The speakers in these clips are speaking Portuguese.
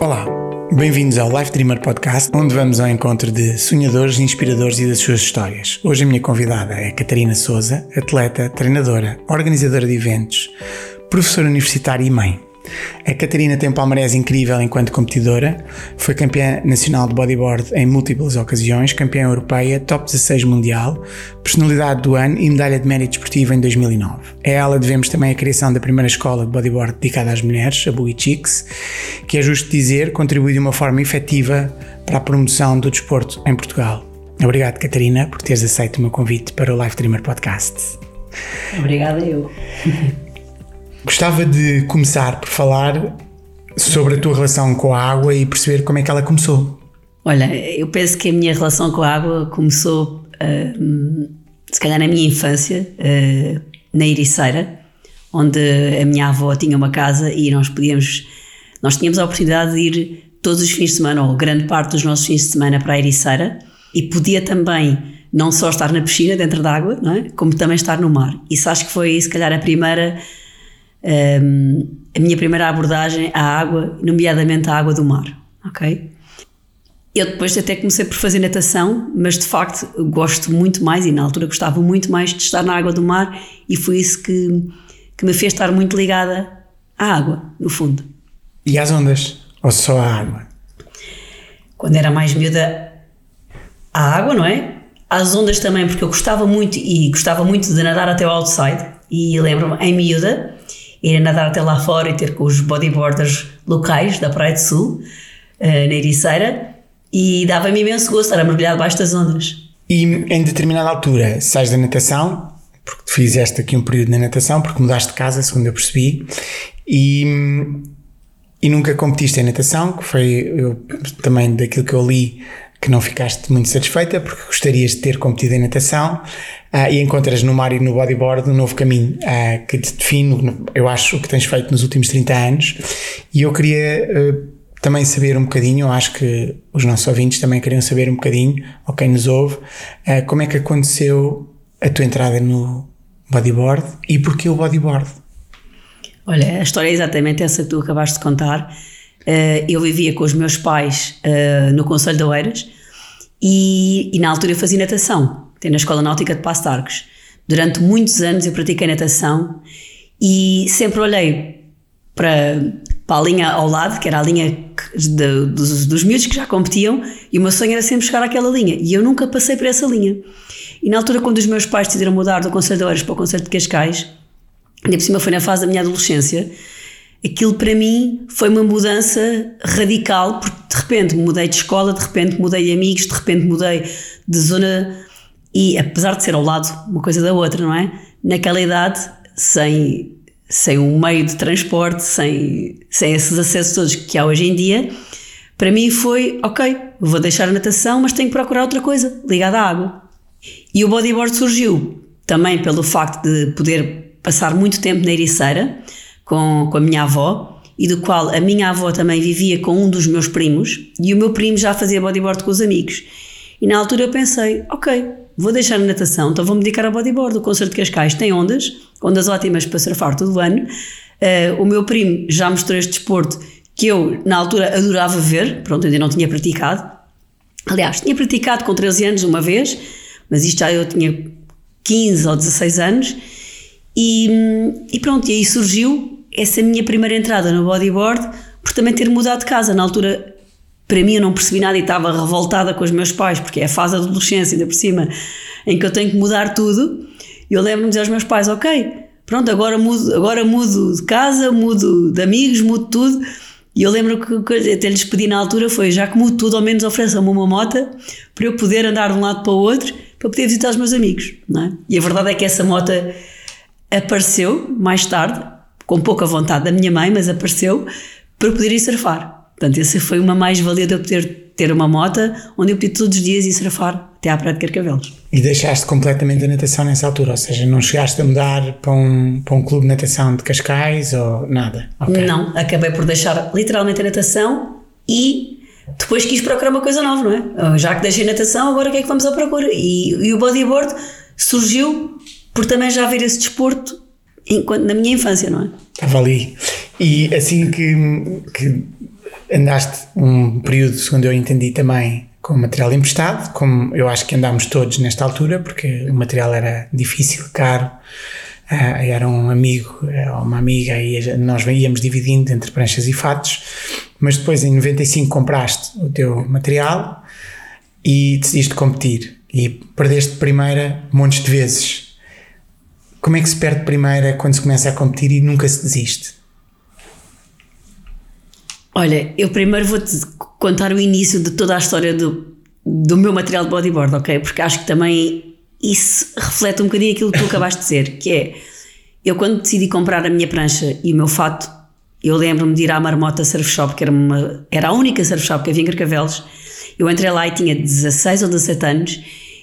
Olá, bem-vindos ao Life Dreamer Podcast, onde vamos ao encontro de sonhadores, inspiradores e das suas histórias. Hoje a minha convidada é Catarina Souza, atleta, treinadora, organizadora de eventos, professora universitária e mãe. A Catarina tem um palmarés incrível enquanto competidora, foi campeã nacional de bodyboard em múltiplas ocasiões, campeã europeia, top 16 mundial, personalidade do ano e medalha de mérito esportivo em 2009. A ela devemos também a criação da primeira escola de bodyboard dedicada às mulheres, a Boogie Chicks, que é justo dizer, contribui de uma forma efetiva para a promoção do desporto em Portugal. Obrigado, Catarina, por teres aceito o meu convite para o Life Dreamer Podcast. Obrigada eu. Gostava de começar por falar sobre a tua relação com a água e perceber como é que ela começou. Olha, eu penso que a minha relação com a água começou, uh, se calhar, na minha infância, uh, na Ericeira, onde a minha avó tinha uma casa e nós podíamos, nós tínhamos a oportunidade de ir todos os fins de semana, ou grande parte dos nossos fins de semana, para a Ericeira e podia também não só estar na piscina, dentro da água, não é? como também estar no mar. Isso acho que foi, se calhar, a primeira um, a minha primeira abordagem à água, nomeadamente à água do mar, ok? Eu depois até comecei por fazer natação, mas de facto gosto muito mais, e na altura gostava muito mais de estar na água do mar, e foi isso que, que me fez estar muito ligada à água, no fundo. E às ondas? Ou só à água? Quando era mais miúda, à água, não é? Às ondas também, porque eu gostava muito e gostava muito de nadar até o outside, e lembro-me, em miúda, ir nadar até lá fora e ter com os bodyboarders locais da Praia do Sul, eh, na Ericeira, e dava-me imenso gosto estar a mergulhar debaixo das ondas. E em determinada altura sais da natação, porque fizeste aqui um período na natação, porque mudaste de casa, segundo eu percebi, e, e nunca competiste em natação, que foi eu, também daquilo que eu li que não ficaste muito satisfeita porque gostarias de ter competido em natação uh, e encontras no mar e no bodyboard um novo caminho uh, que te define, eu acho, o que tens feito nos últimos 30 anos. E eu queria uh, também saber um bocadinho, acho que os nossos ouvintes também queriam saber um bocadinho, ou quem nos ouve, como é que aconteceu a tua entrada no bodyboard e porquê o bodyboard? Olha, a história é exatamente essa que tu acabaste de contar. Eu vivia com os meus pais no Conselho de Oeiras e, e na altura eu fazia natação, até na Escola Náutica de Passo Arcos. Durante muitos anos eu pratiquei natação e sempre olhei para, para a linha ao lado, que era a linha de, dos, dos miúdos que já competiam, e o meu sonho era sempre chegar àquela linha. E eu nunca passei por essa linha. E na altura, quando os meus pais decidiram mudar do Conselho de Oeiras para o Conselho de Cascais, ainda por cima foi na fase da minha adolescência, aquilo para mim foi uma mudança radical, porque de repente mudei de escola, de repente mudei de amigos, de repente mudei de zona e apesar de ser ao lado uma coisa da outra, não é? Naquela idade, sem, sem um meio de transporte, sem, sem esses acessos todos que há hoje em dia, para mim foi, ok, vou deixar a natação, mas tenho que procurar outra coisa ligada à água. E o bodyboard surgiu também pelo facto de poder passar muito tempo na Ericeira, com, com a minha avó e do qual a minha avó também vivia com um dos meus primos e o meu primo já fazia bodyboard com os amigos. E na altura eu pensei, ok, vou deixar a natação, então vou-me dedicar ao bodyboard. O Concerto de Cascais tem ondas, ondas ótimas para surfar todo o ano. Uh, o meu primo já mostrou este desporto que eu, na altura, adorava ver, pronto, ainda não tinha praticado. Aliás, tinha praticado com 13 anos uma vez, mas isto já eu tinha 15 ou 16 anos. E, e pronto, e aí surgiu essa minha primeira entrada no bodyboard por também ter mudado de casa. Na altura, para mim, eu não percebi nada e estava revoltada com os meus pais, porque é a fase da adolescência, ainda por cima, em que eu tenho que mudar tudo. E eu lembro-me de dizer aos meus pais: Ok, pronto, agora mudo, agora mudo de casa, mudo de amigos, mudo tudo. E eu lembro que até lhes pedi na altura foi: já que mudo tudo, ao menos ofereçam-me uma moto para eu poder andar de um lado para o outro, para poder visitar os meus amigos. Não é? E a verdade é que essa moto apareceu mais tarde, com pouca vontade da minha mãe, mas apareceu para poder ir surfar. Portanto, essa foi uma mais-valia de eu poder ter uma moto onde eu podia todos os dias ir surfar até à Praia de Carcavelos. E deixaste completamente a natação nessa altura? Ou seja, não chegaste a mudar para um, para um clube de natação de Cascais ou nada? Okay. Não, acabei por deixar literalmente a natação e depois quis procurar uma coisa nova, não é? Ah, já que deixei a natação, agora o que é que vamos à procura? E, e o bodyboard surgiu por também já ver esse desporto enquanto na minha infância, não é? Estava ali. E assim que, que andaste um período, segundo eu entendi também, com material emprestado, como eu acho que andámos todos nesta altura, porque o material era difícil, caro, uh, era um amigo ou uma amiga e nós íamos dividindo entre pranchas e fatos, mas depois em 95 compraste o teu material e decidiste competir e perdeste primeira montes de vezes. Como é que se perde primeira quando se começa a competir e nunca se desiste? Olha, eu primeiro vou-te contar o início de toda a história do, do meu material de bodyboard, ok? Porque acho que também isso reflete um bocadinho aquilo que tu acabaste de dizer, que é, eu quando decidi comprar a minha prancha e o meu fato, eu lembro-me de ir à Marmota Surf Shop, que era, uma, era a única surf shop que havia em Carcavelos, eu entrei lá e tinha 16 ou 17 anos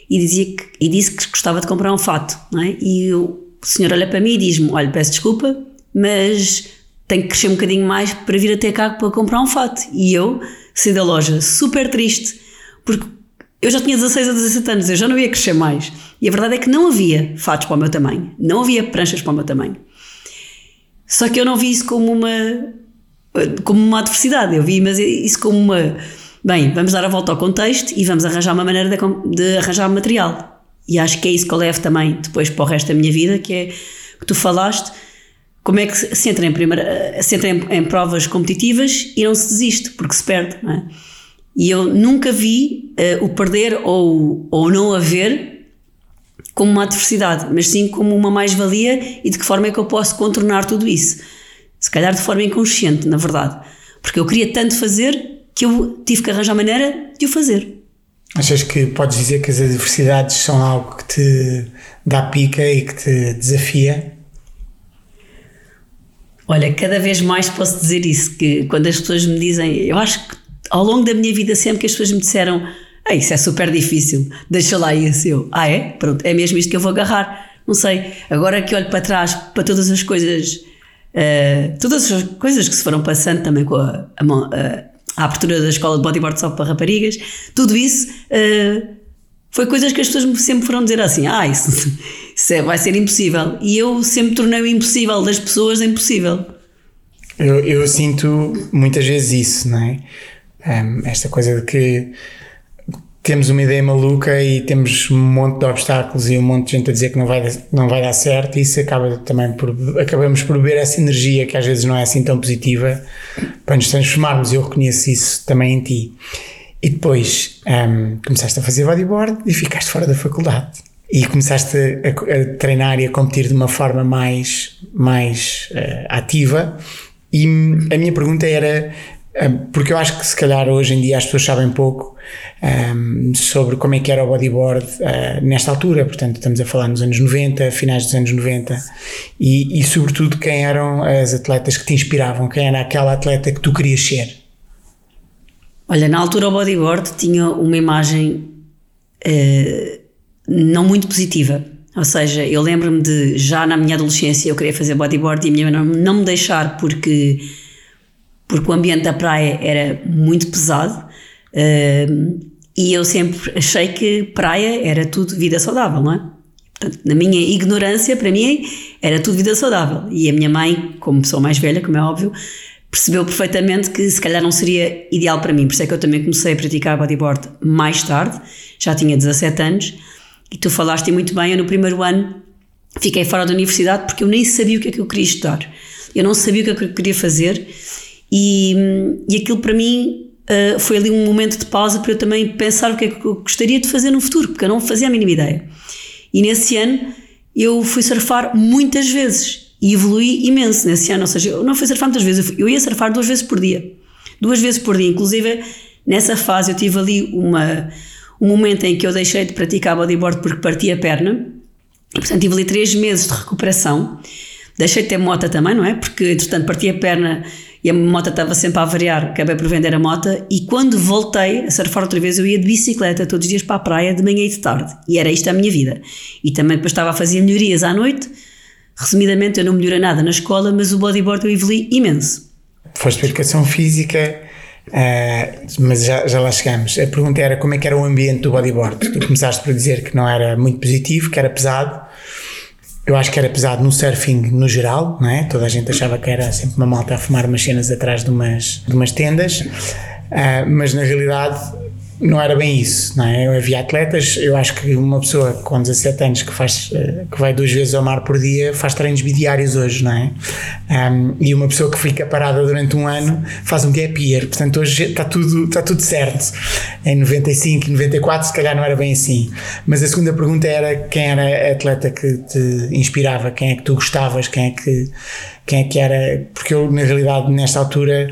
e, dizia que, e disse que gostava de comprar um fato, não é? E o senhor olha para mim e diz-me, olha, peço desculpa, mas tenho que crescer um bocadinho mais para vir até cá para comprar um fato. E eu saí da loja super triste, porque eu já tinha 16 a 17 anos, eu já não ia crescer mais. E a verdade é que não havia fatos para o meu tamanho, não havia pranchas para o meu tamanho. Só que eu não vi isso como uma, como uma adversidade, eu vi mas isso como uma. Bem, vamos dar a volta ao contexto e vamos arranjar uma maneira de, de arranjar material. E acho que é isso que eu levo também depois para o resto da minha vida, que é que tu falaste como é que se entra em, primeira, se entra em, em, provas competitivas e não se desiste, porque se perde. Não é? E eu nunca vi uh, o perder ou, ou não haver como uma adversidade, mas sim como uma mais-valia e de que forma é que eu posso contornar tudo isso. Se calhar de forma inconsciente, na verdade. Porque eu queria tanto fazer que eu tive que arranjar maneira de o fazer. Achas que podes dizer que as adversidades são algo que te dá pica e que te desafia? Olha, cada vez mais posso dizer isso, que quando as pessoas me dizem, eu acho que ao longo da minha vida sempre que as pessoas me disseram, ah, isso é super difícil, deixa lá isso, eu, ah é? Pronto, é mesmo isto que eu vou agarrar. Não sei, agora que olho para trás, para todas as coisas, uh, todas as coisas que se foram passando também com a, a, a, a abertura da escola de bodyboard só para raparigas, tudo isso uh, foi coisas que as pessoas sempre foram dizer assim, ah, isso isso é, vai ser impossível. E eu sempre tornei o impossível das pessoas impossível. Eu, eu sinto muitas vezes isso, não é? Um, esta coisa de que temos uma ideia maluca e temos um monte de obstáculos e um monte de gente a dizer que não vai, não vai dar certo e isso acaba também por acabamos por beber essa energia que às vezes não é assim tão positiva para nos transformarmos. Eu reconheço isso também em ti. E depois um, começaste a fazer bodyboard e ficaste fora da faculdade. E começaste a, a, treinar e a competir de uma forma mais, mais uh, ativa. E a minha pergunta era, porque eu acho que se calhar hoje em dia as pessoas sabem pouco um, sobre como é que era o bodyboard uh, nesta altura, portanto estamos a falar nos anos 90, finais dos anos 90, e, e sobretudo quem eram as atletas que te inspiravam, quem era aquela atleta que tu querias ser? Olha, na altura o bodyboard tinha uma imagem não muito positiva. Ou seja, eu lembro-me de já na minha adolescência eu queria fazer bodyboard e a minha mãe não, não me deixar porque, porque o ambiente da praia era muito pesado uh, e eu sempre achei que praia era tudo vida saudável, não é? Portanto, na minha ignorância, para mim, era tudo vida saudável. E a minha mãe, como pessoa mais velha, como é óbvio, percebeu perfeitamente que se calhar não seria ideal para mim. Por isso é que eu também comecei a praticar bodyboard mais tarde, já tinha 17 anos e tu falaste muito bem, eu no primeiro ano fiquei fora da universidade porque eu nem sabia o que é que eu queria estudar. Eu não sabia o que é que eu queria fazer e, e aquilo para mim uh, foi ali um momento de pausa para eu também pensar o que é que eu gostaria de fazer no futuro, porque eu não fazia a mínima ideia. E nesse ano eu fui surfar muitas vezes e evolui imenso nesse ano, ou seja, eu não fui surfar muitas vezes, eu ia surfar duas vezes por dia. Duas vezes por dia, inclusive nessa fase eu tive ali uma o momento em que eu deixei de praticar bodyboard porque parti a perna. E, portanto, tive ali três meses de recuperação. Deixei de ter moto também, não é? Porque, entretanto, parti a perna e a moto estava sempre a variar. Acabei por vender a moto. E quando voltei a surfar outra vez, eu ia de bicicleta todos os dias para a praia, de manhã e de tarde. E era isto a minha vida. E também depois estava a fazer melhorias à noite. Resumidamente, eu não melhorei nada na escola, mas o bodyboard eu evolui imenso. Foste para a educação física Uh, mas já, já lá chegamos. A pergunta era como é que era o ambiente do bodyboard. Tu começaste por dizer que não era muito positivo, que era pesado. Eu acho que era pesado no surfing no geral, não é? Toda a gente achava que era sempre uma malta a fumar umas cenas atrás de umas, de umas tendas, uh, mas na realidade não era bem isso, não é? Havia atletas, eu acho que uma pessoa com 17 anos que faz eh, que vai duas vezes ao mar por dia faz treinos bidiários hoje, não é? Um, e uma pessoa que fica parada durante um ano faz um gap year, portanto hoje está tudo, está tudo certo. Em 95 e 94 se calhar não era bem assim. Mas a segunda pergunta era quem era a atleta que te inspirava, quem é que tu gostavas, quem é que, quem é que era, porque eu na realidade nesta altura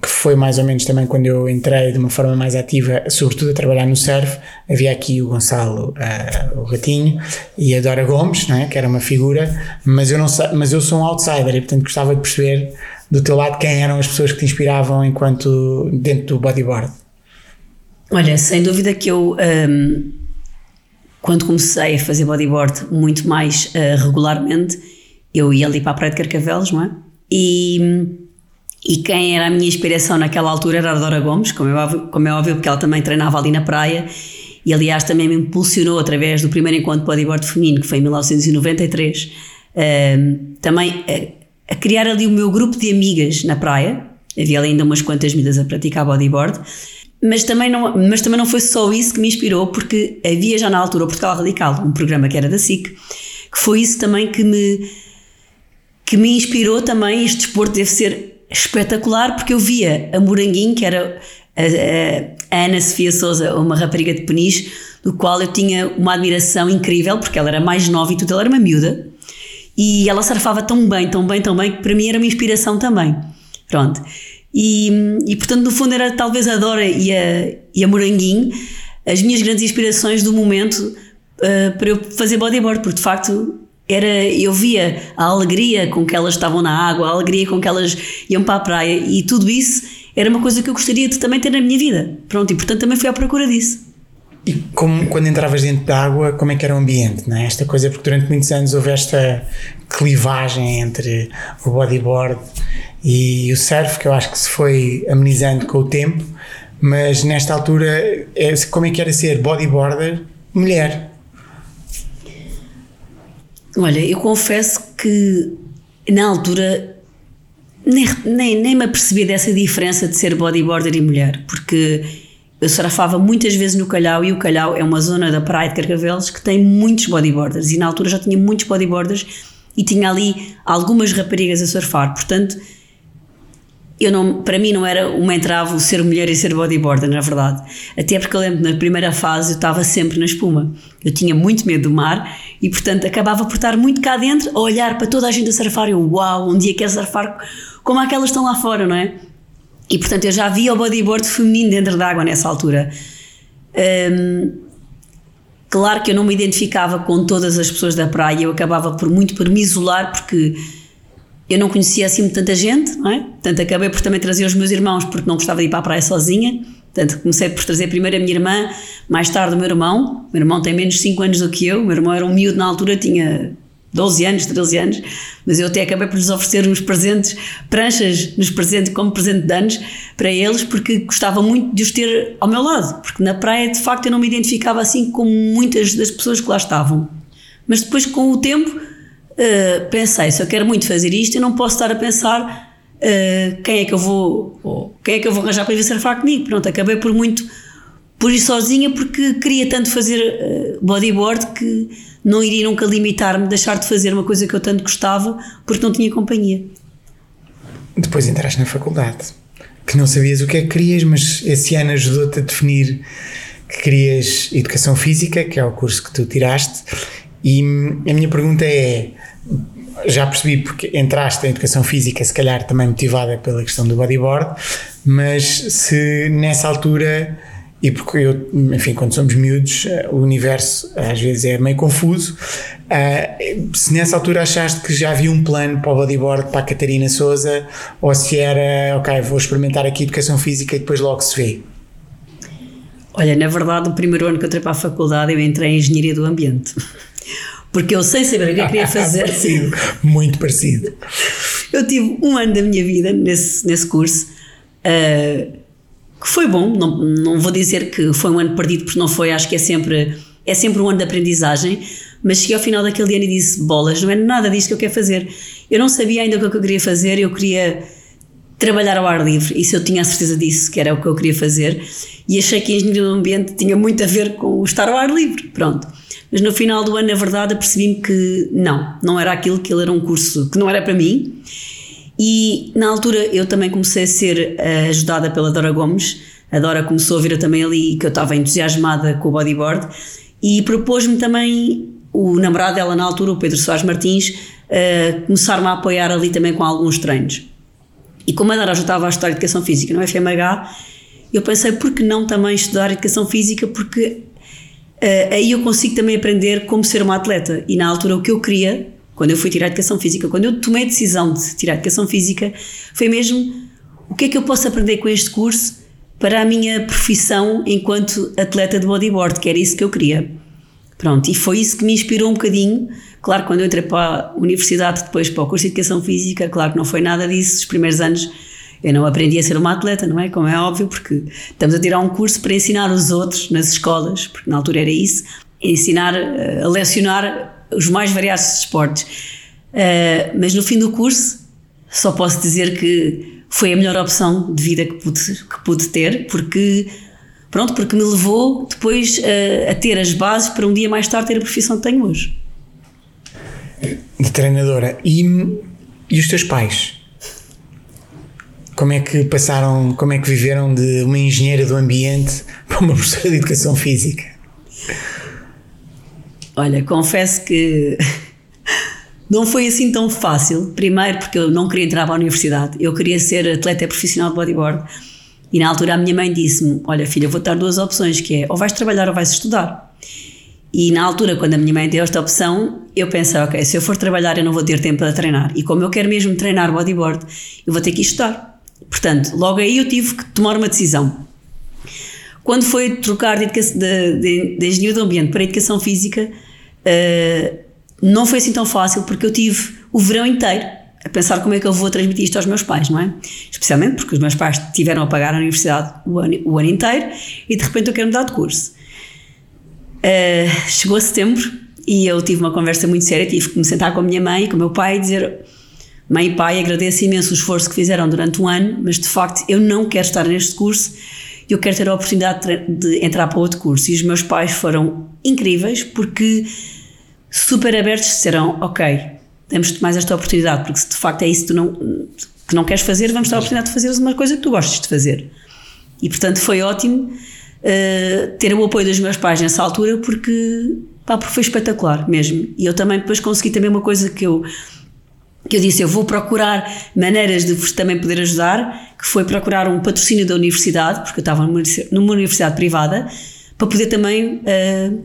que foi mais ou menos também quando eu entrei de uma forma mais ativa, sobretudo a trabalhar no surf, havia aqui o Gonçalo, uh, o Ratinho, e a Dora Gomes, não é? que era uma figura, mas eu, não, mas eu sou um outsider e portanto gostava de perceber do teu lado quem eram as pessoas que te inspiravam enquanto dentro do bodyboard. Olha, sem dúvida que eu, um, quando comecei a fazer bodyboard muito mais uh, regularmente, eu ia ali para a Praia de Carcavelos, não é? E e quem era a minha inspiração naquela altura era a Dora Gomes, como é, óbvio, como é óbvio, porque ela também treinava ali na praia e, aliás, também me impulsionou através do primeiro encontro de bodyboard feminino, que foi em 1993, uh, também a, a, criar ali o meu grupo de amigas na praia. Havia ainda umas quantas miúdas a praticar bodyboard. Mas também, não, mas também não foi só isso que me inspirou, porque havia já na altura o Portugal Radical, um programa que era da SIC, que foi isso também que me, que me inspirou também. Este desporto deve ser espetacular porque eu via a Moranguinho, que era a, a, Ana Sofia Souza, uma rapariga de Peniche, do qual eu tinha uma admiração incrível, porque ela era mais nova e tudo, ela era uma miúda, e ela surfava tão bem, tão bem, tão bem, que para mim era uma inspiração também. Pronto. E, e portanto, no fundo, era talvez a Dora e a, e a Moranguinho as minhas grandes inspirações do momento uh, para eu fazer bodyboard, porque de facto era eu via a alegria com que elas estavam na água, a alegria com que elas iam para a praia e tudo isso era uma coisa que eu gostaria de também ter na minha vida. Pronto, e portanto também fui à procura disso. E como, quando entravas dentro da água, como é que era o ambiente? Não é? Esta coisa, porque durante muitos anos houve esta clivagem entre o bodyboard e o surf, que eu acho que se foi amenizando com o tempo, mas nesta altura, é, como é que era ser bodyboarder mulher? Olha, eu confesso que na altura nem, nem, nem me apercebi dessa diferença de ser bodyboarder e mulher, porque eu surfava muitas vezes no Calhau e o Calhau é uma zona da praia de Carcavelos que tem muitos bodyboarders e na altura já tinha muitos bodyboarders e tinha ali algumas raparigas a surfar, portanto eu não, para mim não era uma entrave ser mulher e ser bodyboarder, na verdade. Até porque eu lembro na primeira fase eu estava sempre na espuma. Eu tinha muito medo do mar e, portanto, acabava por estar muito cá dentro a olhar para toda a gente a surfar. Eu, uau, um dia quero surfar como aquelas estão lá fora, não é? E, portanto, eu já via o bodyboard feminino dentro da água nessa altura. Hum, claro que eu não me identificava com todas as pessoas da praia, eu acabava por muito por me isolar porque eu não conhecia assim tanta gente, não é? Portanto, acabei por também trazer os meus irmãos porque não gostava de ir para a praia sozinha. Portanto, comecei por trazer primeiro a minha irmã, mais tarde o meu irmão. O meu irmão tem menos de 5 anos do que eu. O meu irmão era um miúdo na altura, tinha 12 anos, 13 anos, mas eu até acabei por lhes oferecer uns presentes, pranchas nos presentes, como presente de anos para eles, porque gostava muito de os ter ao meu lado, porque na praia de facto eu não me identificava assim com muitas das pessoas que lá estavam. Mas depois com o tempo uh, pensei, se eu quero muito fazer isto, eu não posso estar a pensar uh, quem é que eu vou, quem é que eu vou arranjar para vir surfar comigo. Pronto, acabei por muito por ir sozinha porque queria tanto fazer uh, bodyboard que não iria nunca limitar-me, deixar de fazer uma coisa que eu tanto gostava porque não tinha companhia. Depois entraste na faculdade, que não sabias o que é que querias, mas esse ano ajudou-te a definir que querias Educação Física, que é o curso que tu tiraste, e a minha pergunta é: já percebi porque entraste em educação física, se calhar também motivada pela questão do bodyboard, mas se nessa altura, e porque eu, enfim, quando somos miúdos, eh, o universo às vezes é meio confuso, uh, se nessa altura achaste que já havia um plano para o bodyboard para a Catarina Souza, ou se era, ok, vou experimentar aqui educação física e depois logo se vê. Olha, na verdade, o primeiro ano que eu entrei para a faculdade, eu entrei em Engenharia do Ambiente porque eu sem saber o que eu queria fazer. parecido, muito parecido. Eu tive um ano da minha vida nesse, nesse curso, uh, que foi bom, não, não vou dizer que foi um ano perdido, porque não foi, acho que é sempre é sempre um ano de aprendizagem, mas cheguei ao final daquele ano e disse: bolas, não é nada disto que eu quero fazer. Eu não sabia ainda o que eu queria fazer, eu queria trabalhar ao ar livre, isso eu tinha a certeza disso, que era o que eu queria fazer, e achei que a engenharia do ambiente tinha muito a ver com o estar ao ar livre, pronto. Mas no final do ano, na verdade, apercebi-me que não, não era aquilo, que ele era um curso que não era para mim. E na altura eu também comecei a ser uh, ajudada pela Dora Gomes. A Dora começou a vir também ali que eu estava entusiasmada com o bodyboard e propôs-me também o namorado dela na altura, o Pedro Soares Martins, uh, começar-me a apoiar ali também com alguns treinos. E como a Dora já estava a estudar Educação Física no FMH, eu pensei, por que não também estudar Educação Física? Porque uh, aí eu consigo também aprender como ser uma atleta. E na altura o que eu queria, quando eu fui tirar Educação Física, quando eu tomei a decisão de tirar Educação Física, foi mesmo o que é que eu posso aprender com este curso para a minha profissão enquanto atleta de bodyboard, que era isso que eu queria. Pronto, e foi isso que me inspirou um bocadinho. Claro, quando eu entrei para a universidade, depois para o curso de Educação Física, claro que não foi nada disso. Os primeiros anos eu não aprendi a ser uma atleta, não é? Como é óbvio, porque estamos a tirar um curso para ensinar os outros nas escolas, porque na altura era isso, ensinar eh, a lecionar os mais variados esportes. Uh, mas no fim do curso, só posso dizer que foi a melhor opção de vida que pude, que pude ter, porque pronto, porque me levou depois uh, a ter as bases para um dia mais tarde ter a profissão que tenho hoje. De treinadora. E, e os teus pais? Como é que passaram, como é que viveram de uma engenheira do ambiente para uma professora de educação física? Olha, confesso que não foi assim tão fácil. Primeiro, porque eu não queria entrar para a universidade, eu queria ser atleta profissional de bodyboard. E na altura a minha mãe disse-me: Olha, filha, vou dar duas opções, que é ou vais trabalhar ou vais estudar. E na altura, quando a minha mãe deu esta opção, eu pensei: Ok, se eu for trabalhar, eu não vou ter tempo para treinar. E como eu quero mesmo treinar bodyboard, eu vou ter que estudar. Portanto, logo aí eu tive que tomar uma decisão. Quando foi trocar de, de, de, de engenharia do ambiente para educação física, uh, não foi assim tão fácil porque eu tive o verão inteiro a pensar como é que eu vou transmitir isto aos meus pais, não é? Especialmente porque os meus pais tiveram a pagar a universidade o ano, o ano inteiro e de repente eu quero mudar de curso. Uh, chegou setembro e eu tive uma conversa muito séria, tive que me sentar com a minha mãe e com o meu pai e dizer Mãe e pai, agradeço imenso o esforço que fizeram durante um ano, mas de facto eu não quero estar neste curso, eu quero ter a oportunidade de entrar para outro curso. E os meus pais foram incríveis porque super abertos disseram: Ok, damos-te mais esta oportunidade, porque se de facto é isso que tu não, que não queres fazer, vamos ter a oportunidade de fazeres uma coisa que tu gostes de fazer. E portanto foi ótimo uh, ter o apoio dos meus pais nessa altura porque, pá, porque foi espetacular mesmo. E eu também depois consegui também uma coisa que eu que eu disse, eu vou procurar maneiras de vos também poder ajudar, que foi procurar um patrocínio da universidade, porque eu estava numa universidade privada, para poder também uh,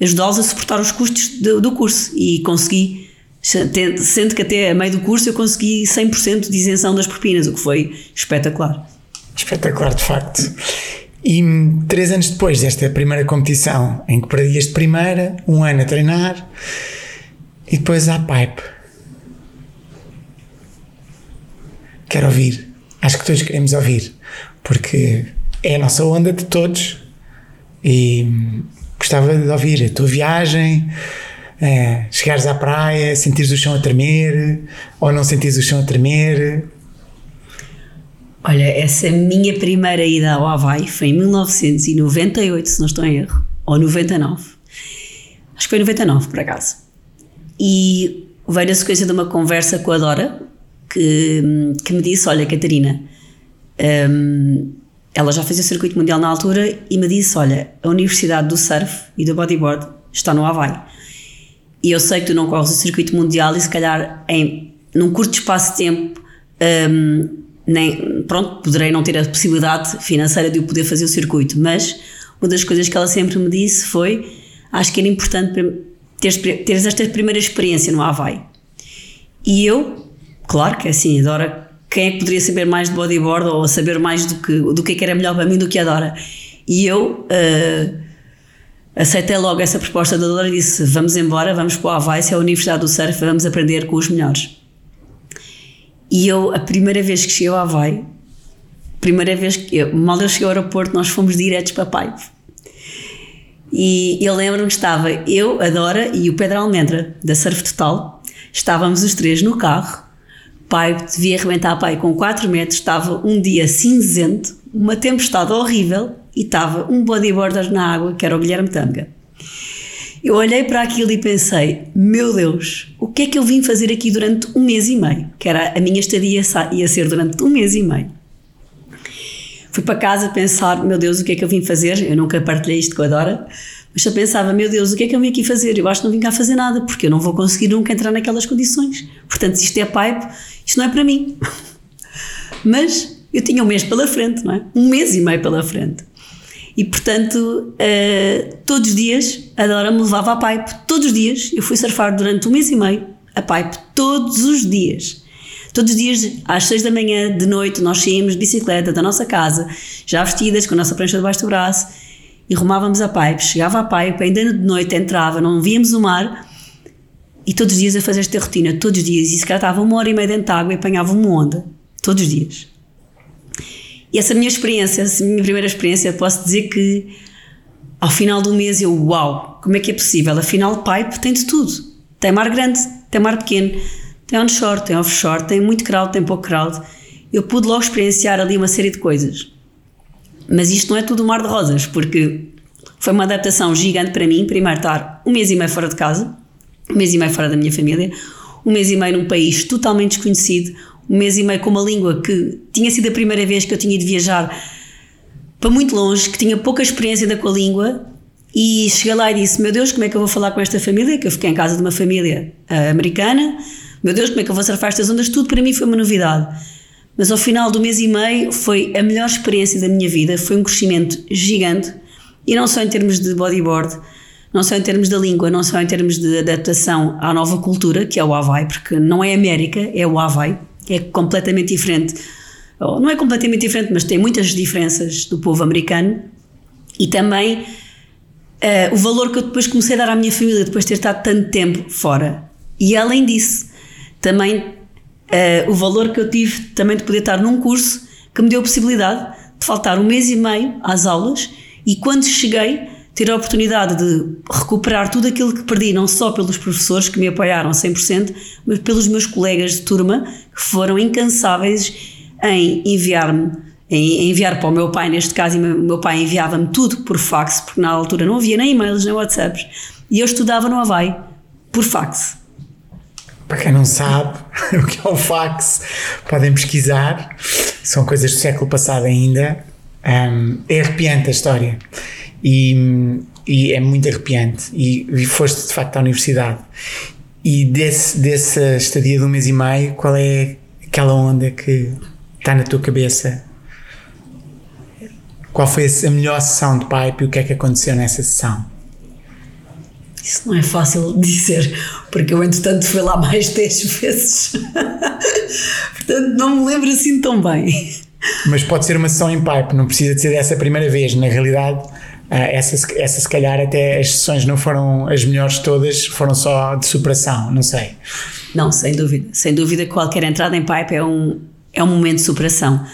ajudá-los a suportar os custos do, do curso. E consegui, sendo que até a meio do curso eu consegui 100% de isenção das propinas, o que foi espetacular. Espetacular, de facto. E três anos depois desta primeira competição, em que perdias de primeira, um ano a treinar, e depois à pipe quero ouvir. Acho que todos queremos ouvir, porque é a nossa onda de todos e gostava de ouvir a tua viagem, é, chegares à praia, sentires o chão a tremer ou não sentires o chão a tremer. Olha, essa minha primeira ida ao Havaí foi em 1998, se não estou em erro, ou 99. Acho que foi 99, por acaso. E veio na sequência de uma conversa com a Dora, que, que me disse: Olha, Catarina, um, ela já fez o circuito mundial na altura e me disse: Olha, a Universidade do Surf e do Bodyboard está no Havaí. E eu sei que tu não corres o circuito mundial e se calhar em, num curto espaço de tempo um, nem, pronto, poderei não ter a possibilidade financeira de eu poder fazer o circuito, mas uma das coisas que ela sempre me disse foi acho que era importante teres, teres esta primeira experiência no Havaí. E eu, Claro que é assim, Dora, quem é que poderia saber mais de bodyboard ou saber mais do que, do que, é que era melhor para mim do que a Dora? E eu uh, aceitei logo essa proposta da Dora e disse: Vamos embora, vamos para o Havaí, se é a Universidade do Surf, vamos aprender com os melhores. E eu, a primeira vez que cheguei ao Havaí, primeira vez que eu, mal eu cheguei ao aeroporto, nós fomos diretos para Paiva. E eu lembro-me que estava eu, a Dora e o Pedro Almendra, da Surf Total. Estávamos os três no carro. Pai devia arrebentar pai com 4 metros. Estava um dia cinzento, uma tempestade horrível e estava um bodyboarder na água, que era o Guilherme Tanga. Eu olhei para aquilo e pensei: meu Deus, o que é que eu vim fazer aqui durante um mês e meio? Que era a minha estadia ia ser durante um mês e meio. Fui para casa pensar: meu Deus, o que é que eu vim fazer? Eu nunca partilhei isto com a Dora, mas eu pensava: meu Deus, o que é que eu vim aqui fazer? Eu acho que não vim cá fazer nada, porque eu não vou conseguir nunca entrar naquelas condições. Portanto, se isto é pipe, isto não é para mim. mas eu tinha um mês pela frente, não é? Um mês e meio pela frente. E portanto, uh, todos os dias a Dora me levava a pipe. Todos os dias. Eu fui surfar durante um mês e meio a pipe. Todos os dias. Todos os dias, às seis da manhã, de noite, nós saímos de bicicleta da nossa casa, já vestidas, com a nossa prancha debaixo do braço, e rumávamos a pipe. Chegava a pipe, ainda de noite entrava, não víamos o mar, e todos os dias a fazer esta rotina, todos os dias. E se calhar estava uma hora e meia dentro de água e apanhava uma onda. Todos os dias. E essa minha experiência, essa minha primeira experiência, posso dizer que ao final do mês eu, uau, como é que é possível? Afinal, pipe tem de tudo. Tem mar grande, tem mar pequeno, tem onshore, tem offshore, tem muito crowd, tem pouco crowd. Eu pude logo experienciar ali uma série de coisas. Mas isto não é tudo um mar de rosas, porque foi uma adaptação gigante para mim. Primeiro, estar um mês e meio fora de casa, um mês e meio fora da minha família, um mês e meio num país totalmente desconhecido, um mês e meio com uma língua que tinha sido a primeira vez que eu tinha ido viajar para muito longe, que tinha pouca experiência da com a língua e cheguei lá e disse, meu Deus, como é que eu vou falar com esta família? Que eu fiquei em casa de uma família uh, americana, meu Deus, como é que eu vou surfar estas ondas? Tudo para mim foi uma novidade. Mas ao final do mês e meio foi a melhor experiência da minha vida, foi um crescimento gigante e não só em termos de bodyboard, não só em termos da língua, não só em termos de adaptação à nova cultura, que é o Havaí, porque não é América, é o Havaí é completamente diferente. Não é completamente diferente, mas tem muitas diferenças do povo americano e também uh, o valor que eu depois comecei a dar à minha família depois de ter estado tanto tempo fora. E além disso, também uh, o valor que eu tive também de poder estar num curso que me deu a possibilidade de faltar um mês e meio às aulas e quando cheguei ter a oportunidade de recuperar tudo aquilo que perdi, não só pelos professores que me apoiaram 100%, mas pelos meus colegas de turma que foram incansáveis em enviar-me, em enviar para o meu pai, neste caso, e o meu pai enviava-me tudo por fax, porque na altura não havia nem e-mails nem WhatsApps, e eu estudava no Havaí por fax. Para quem não sabe o que é o fax, podem pesquisar, são coisas do século passado ainda. Um, é arrepiante a história e, e é muito arrepiante. E, e foste de facto à universidade. E desse, dessa estadia de um mês e meio, qual é aquela onda que está na tua cabeça? Qual foi a melhor sessão de pipe e o que é que aconteceu nessa sessão? Isso não é fácil dizer, porque eu, entretanto, fui lá mais 10 vezes. Portanto, não me lembro assim tão bem. Mas pode ser uma sessão em pipe, não precisa de ser dessa primeira vez. Na realidade, Uh, essa, essa se calhar até as sessões não foram as melhores todas, foram só de superação, não sei. Não, sem dúvida. Sem dúvida qualquer entrada em pipe é um, é um momento de superação.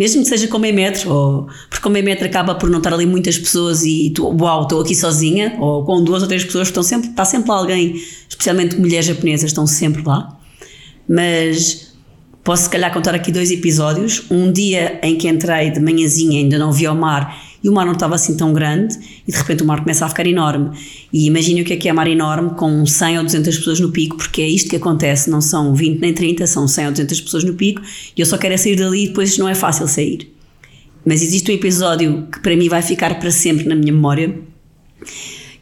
Mesmo que seja com meio metro, ou, porque com meio metro acaba por não estar ali muitas pessoas e tu, uau, estou aqui sozinha, ou com duas ou três pessoas, estão sempre, está sempre lá alguém, especialmente mulheres japonesas, estão sempre lá. Mas posso se calhar contar aqui dois episódios. Um dia em que entrei de manhãzinha, ainda não vi o mar e o mar não estava assim tão grande e de repente o mar começa a ficar enorme. E imagine o que é que é mar enorme com 100 ou 200 pessoas no pico, porque é isto que acontece, não são 20 nem 30, são 100 ou 200 pessoas no pico e eu só quero é sair dali e depois não é fácil sair. Mas existe um episódio que para mim vai ficar para sempre na minha memória,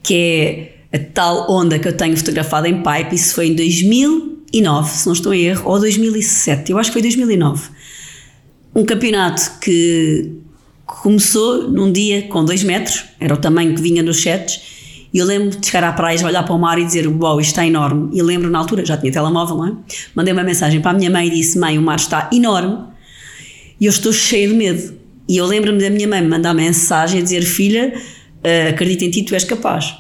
que é a tal onda que eu tenho fotografada em pipe, isso foi em 2009, se não estou em erro, ou 2007, eu acho que foi 2009. Um campeonato que começou num dia com 2 metros, era o tamanho que vinha nos chats, e eu lembro de chegar à praia, olhar para o mar e dizer: Uau, wow, isto está enorme. E lembro na altura, já tinha telemóvel, não é? Mandei uma mensagem para a minha mãe e disse: Mãe, o mar está enorme e eu estou cheia de medo. E eu lembro-me da minha mãe me mandar mensagem a dizer: Filha, uh, acredita em ti, tu és capaz.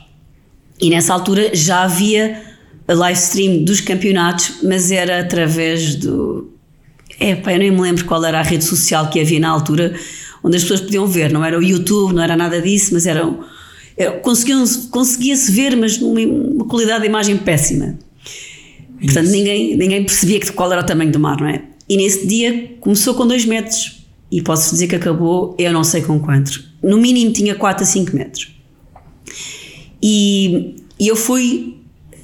E nessa altura já havia a live stream dos campeonatos, mas era através do. É, pá, eu nem me lembro qual era a rede social que havia na altura, onde as pessoas podiam ver. Não era o YouTube, não era nada disso, mas era, conseguia-se conseguia ver, mas numa qualidade de imagem péssima. Portanto, ninguém, ninguém percebia qual era o tamanho do mar, não é? E nesse dia começou com 2 metros e posso dizer que acabou, eu não sei com quanto. No mínimo tinha 4 a 5 metros. E, e eu fui.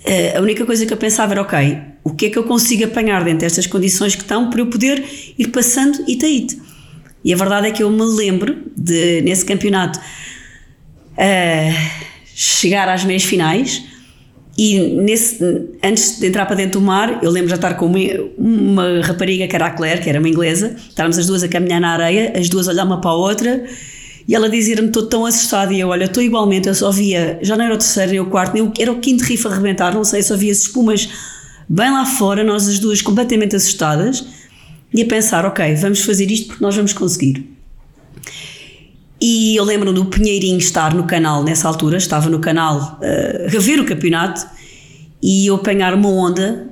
Eh, a única coisa que eu pensava era: ok, o que é que eu consigo apanhar dentro destas condições que estão para eu poder ir passando e taíte? E a verdade é que eu me lembro de, nesse campeonato, uh, chegar às meias finais e nesse, antes de entrar para dentro do mar, eu lembro já estar com uma, uma rapariga que era a Claire, que era uma inglesa, estávamos as duas a caminhar na areia, as duas a olhar uma para a outra, e ela dizia-me: Estou tão assustada. E eu, olha, estou igualmente. Eu só via, já não era o terceiro nem o quarto, nem o, era o quinto riff a arrebentar, não sei, só via as espumas bem lá fora, nós as duas completamente assustadas, e a pensar: Ok, vamos fazer isto porque nós vamos conseguir. E eu lembro do Pinheirinho estar no canal nessa altura, estava no canal uh, a ver o campeonato e eu apanhar uma onda,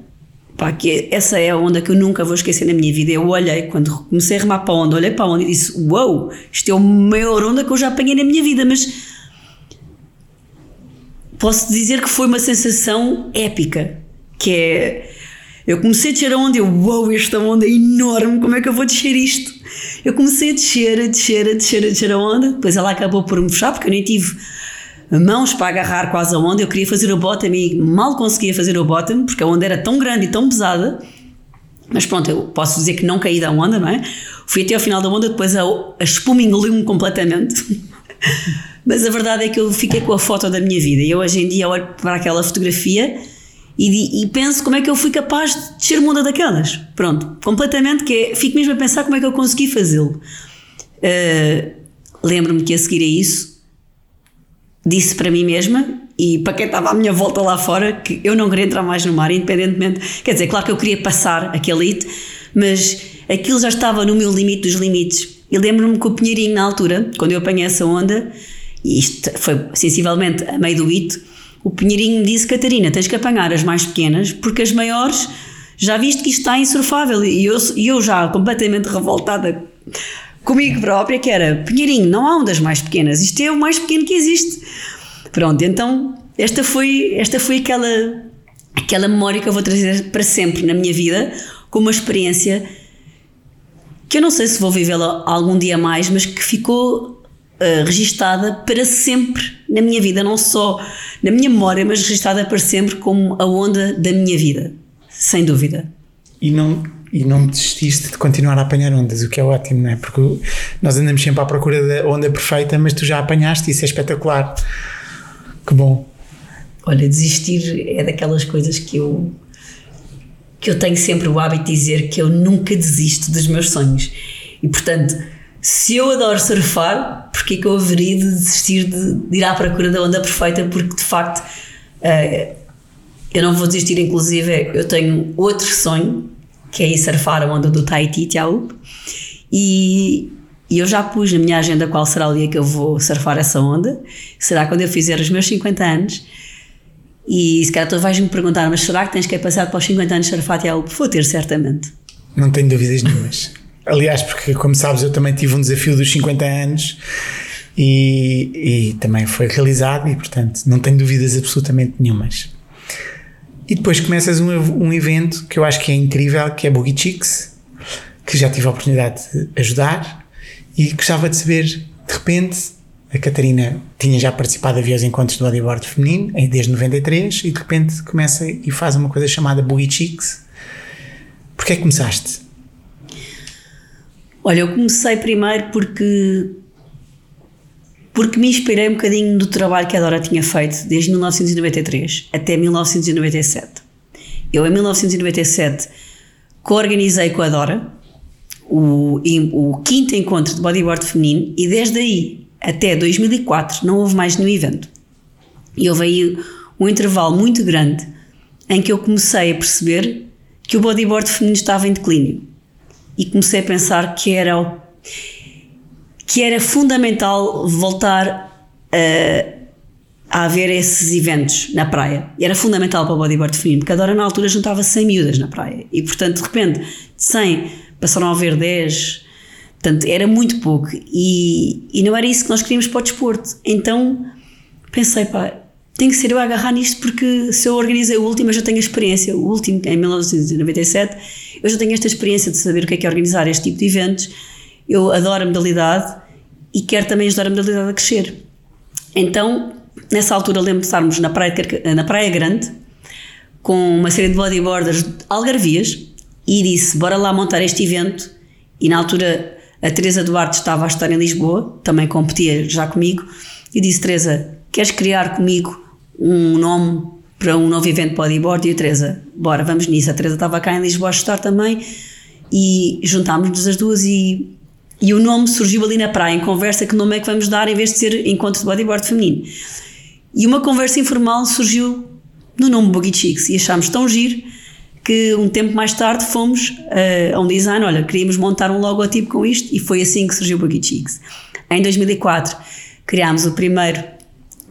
pá, que essa é a onda que eu nunca vou esquecer na minha vida. Eu olhei, quando comecei a remar para a onda, olhei para a onda e disse: Uau, wow, isto é a maior onda que eu já apanhei na minha vida, mas posso dizer que foi uma sensação épica, que é eu comecei a descer a onda eu, uau, esta onda é enorme, como é que eu vou descer isto? Eu comecei a descer, a descer, a descer, a descer a onda, depois ela acabou por me fechar, porque eu nem tive mãos para agarrar quase a onda, eu queria fazer o bottom e mal conseguia fazer o bottom, porque a onda era tão grande e tão pesada, mas pronto, eu posso dizer que não caí da onda, não é? Fui até ao final da onda, depois a, a espuma engoliu-me completamente. mas a verdade é que eu fiquei com a foto da minha vida e eu hoje em dia olho para aquela fotografia e, e, penso como é que eu fui capaz de descer uma onda daquelas. Pronto, completamente, que é, fico mesmo a pensar como é que eu consegui fazê-lo. Uh, Lembro-me que a seguir a isso disse para mim mesma e para quem estava à minha volta lá fora que eu não queria entrar mais no mar, independentemente. Quer dizer, claro que eu queria passar aquele hito, mas aquilo já estava no meu limite dos limites. E lembro-me que o Pinheirinho, na altura, quando eu apanhei essa onda, e isto foi sensivelmente a meio do hito, o Pinheirinho disse: Catarina, tens que apanhar as mais pequenas, porque as maiores já viste que isto está insurfável. E eu, eu já completamente revoltada comigo própria, que era: Pinheirinho, não há ondas mais pequenas, isto é o mais pequeno que existe. Pronto, então esta foi, esta foi aquela, aquela memória que eu vou trazer para sempre na minha vida, como uma experiência que eu não sei se vou vivê-la algum dia mais, mas que ficou uh, registada para sempre na minha vida, não só na minha memória, mas registada para sempre como a onda da minha vida, sem dúvida. E não, e não desististe de continuar a apanhar ondas, o que é ótimo, não é? Porque nós andamos sempre à procura da onda perfeita, mas tu já apanhaste, isso é espetacular. Que bom. Olha, desistir é daquelas coisas que eu que eu tenho sempre o hábito de dizer que eu nunca desisto dos meus sonhos. E portanto, se eu adoro surfar, porque é que eu haveria de desistir de, de, ir à procura da onda perfeita? Porque de facto uh, eu não vou desistir, inclusive eu tenho outro sonho que é ir surfar a onda do Tahiti Tiao e, e eu já pus na minha agenda qual será o dia que eu vou surfar essa onda. Será quando eu fizer os meus 50 anos. E se calhar tu vais me perguntar, mas será que tens que ir passar para os 50 anos surfar Tiao? Vou ter, certamente. Não tenho dúvidas nenhumas. Aliás, porque como sabes, eu também tive um desafio dos 50 anos e, e também foi realizado e, portanto, não tenho dúvidas absolutamente nenhumas. E depois começas um, um evento que eu acho que é incrível, que é Boogie Chicks, que já tive a oportunidade de ajudar e gostava de saber, de repente, a Catarina tinha já participado de aos encontros do bodyboard feminino desde 93 e de repente começa e faz uma coisa chamada Boogie Chicks. Porquê é que começaste? Olha, eu comecei primeiro porque porque me inspirei um bocadinho do trabalho que a Dora tinha feito desde 1993 até 1997. Eu, em 1997, co-organizei com a Dora o, o quinto encontro de bodyboard feminino e desde aí até 2004 não houve mais nenhum evento. E houve aí um intervalo muito grande em que eu comecei a perceber que o bodyboard feminino estava em declínio e comecei a pensar que era que era fundamental voltar a, a haver esses eventos na praia. E era fundamental para o bodyboard feminino, porque a Dora na altura juntava 100 miúdas na praia. E portanto, de repente, de 100 passaram a haver 10. Portanto, era muito pouco. E, e não era isso que nós queríamos para o desporto. Então, pensei, pá, tem que ser eu a agarrar nisto porque se eu organizei o último, eu já tenho a experiência. O último, em 1997, eu já tenho esta experiência de saber o que é que é organizar este tipo de eventos. Eu adoro a modalidade e quero também ajudar a modalidade a crescer. Então, nessa altura, lembro de estarmos na Praia, na praia Grande com uma série de bodyboarders algarvias e disse: Bora lá montar este evento. E na altura a Teresa Duarte estava a estar em Lisboa, também competia já comigo, e disse: Teresa, queres criar comigo um nome para um novo evento bodyboard? E a Teresa, bora, vamos nisso. A Teresa estava cá em Lisboa a estar também e juntámos-nos as duas e, e o nome surgiu ali na praia, em conversa, que nome é que vamos dar em vez de ser Encontro de Bodyboard Feminino. E uma conversa informal surgiu no nome Boogie Chicks e achámos tão giro que um tempo mais tarde fomos uh, a um design, olha, queríamos montar um logotipo com isto e foi assim que surgiu o Boogie Chicks. Em 2004 criámos o primeiro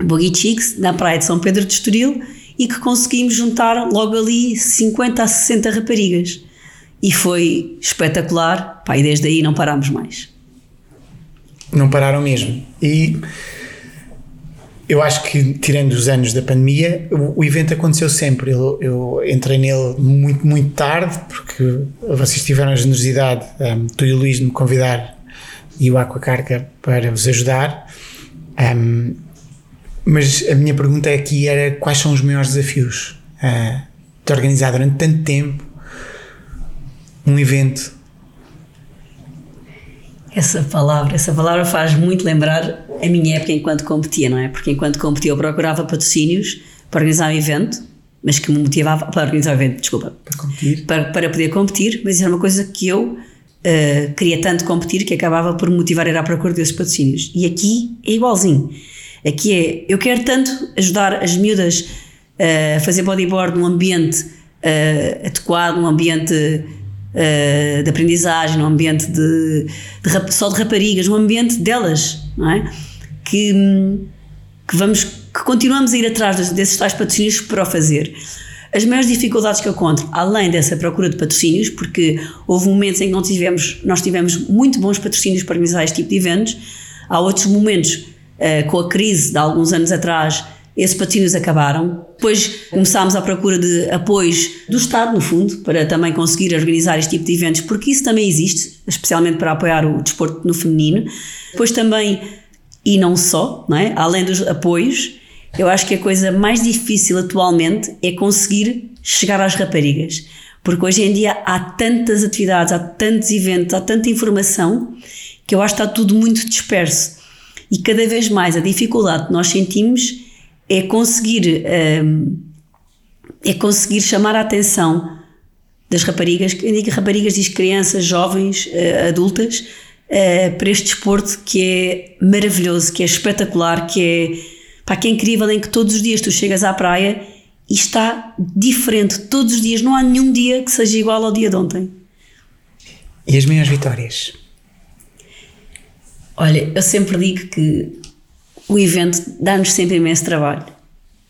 Boogie Chicks na praia de São Pedro de Estoril e que conseguimos juntar logo ali 50 a 60 raparigas. E foi espetacular, pá, e desde aí não parámos mais. Não pararam mesmo. E eu acho que, tirando os anos da pandemia, o, evento aconteceu sempre. Eu, eu, entrei nele muito, muito tarde, porque vocês tiveram a generosidade, um, tu e o Luís, de me convidar e o Aquacarca para vos ajudar. Um, mas a minha pergunta aqui era quais são os maiores desafios uh, de organizar durante tanto tempo um evento? Essa palavra, essa palavra faz muito lembrar a minha época enquanto competia, não é? Porque enquanto competia eu procurava patrocínios para organizar um evento, mas que me motivava para organizar um evento, desculpa, para competir, para, para poder competir, mas era uma coisa que eu uh, queria tanto competir que acabava por me motivar a ir à procura desses patrocínios. E aqui é igualzinho. Aqui é, eu quero tanto ajudar as miúdas uh, a fazer bodyboard num ambiente uh, adequado, num ambiente uh, de aprendizagem, num ambiente de, de, só de raparigas, num ambiente delas, não é? Que, que vamos, que continuamos a ir atrás desses tais patrocínios para o fazer. As maiores dificuldades que eu encontro, além dessa procura de patrocínios, porque houve momentos em que não tivemos, nós tivemos muito bons patrocínios para organizar este tipo de eventos, há outros momentos, uh, com a crise de alguns anos atrás, esses patrocínios acabaram. Depois começámos à procura de apoios do Estado, no fundo, para também conseguir organizar este tipo de eventos, porque isso também existe, especialmente para apoiar o desporto no feminino. Depois também, e não só, não é? além dos apoios, eu acho que a coisa mais difícil atualmente é conseguir chegar às raparigas. Porque hoje em dia há tantas atividades, há tantos eventos, há tanta informação que eu acho que está tudo muito disperso. E cada vez mais a dificuldade que nós sentimos é conseguir, hum, é conseguir chamar a atenção das raparigas, eu digo raparigas, diz crianças, jovens, uh, adultas, uh, para este desporto que é maravilhoso, que é espetacular, que é, pá, que é incrível, em que todos os dias tu chegas à praia e está diferente, todos os dias, não há nenhum dia que seja igual ao dia de ontem. E as minhas vitórias? Olha, eu sempre digo que o evento dá-nos sempre imenso trabalho.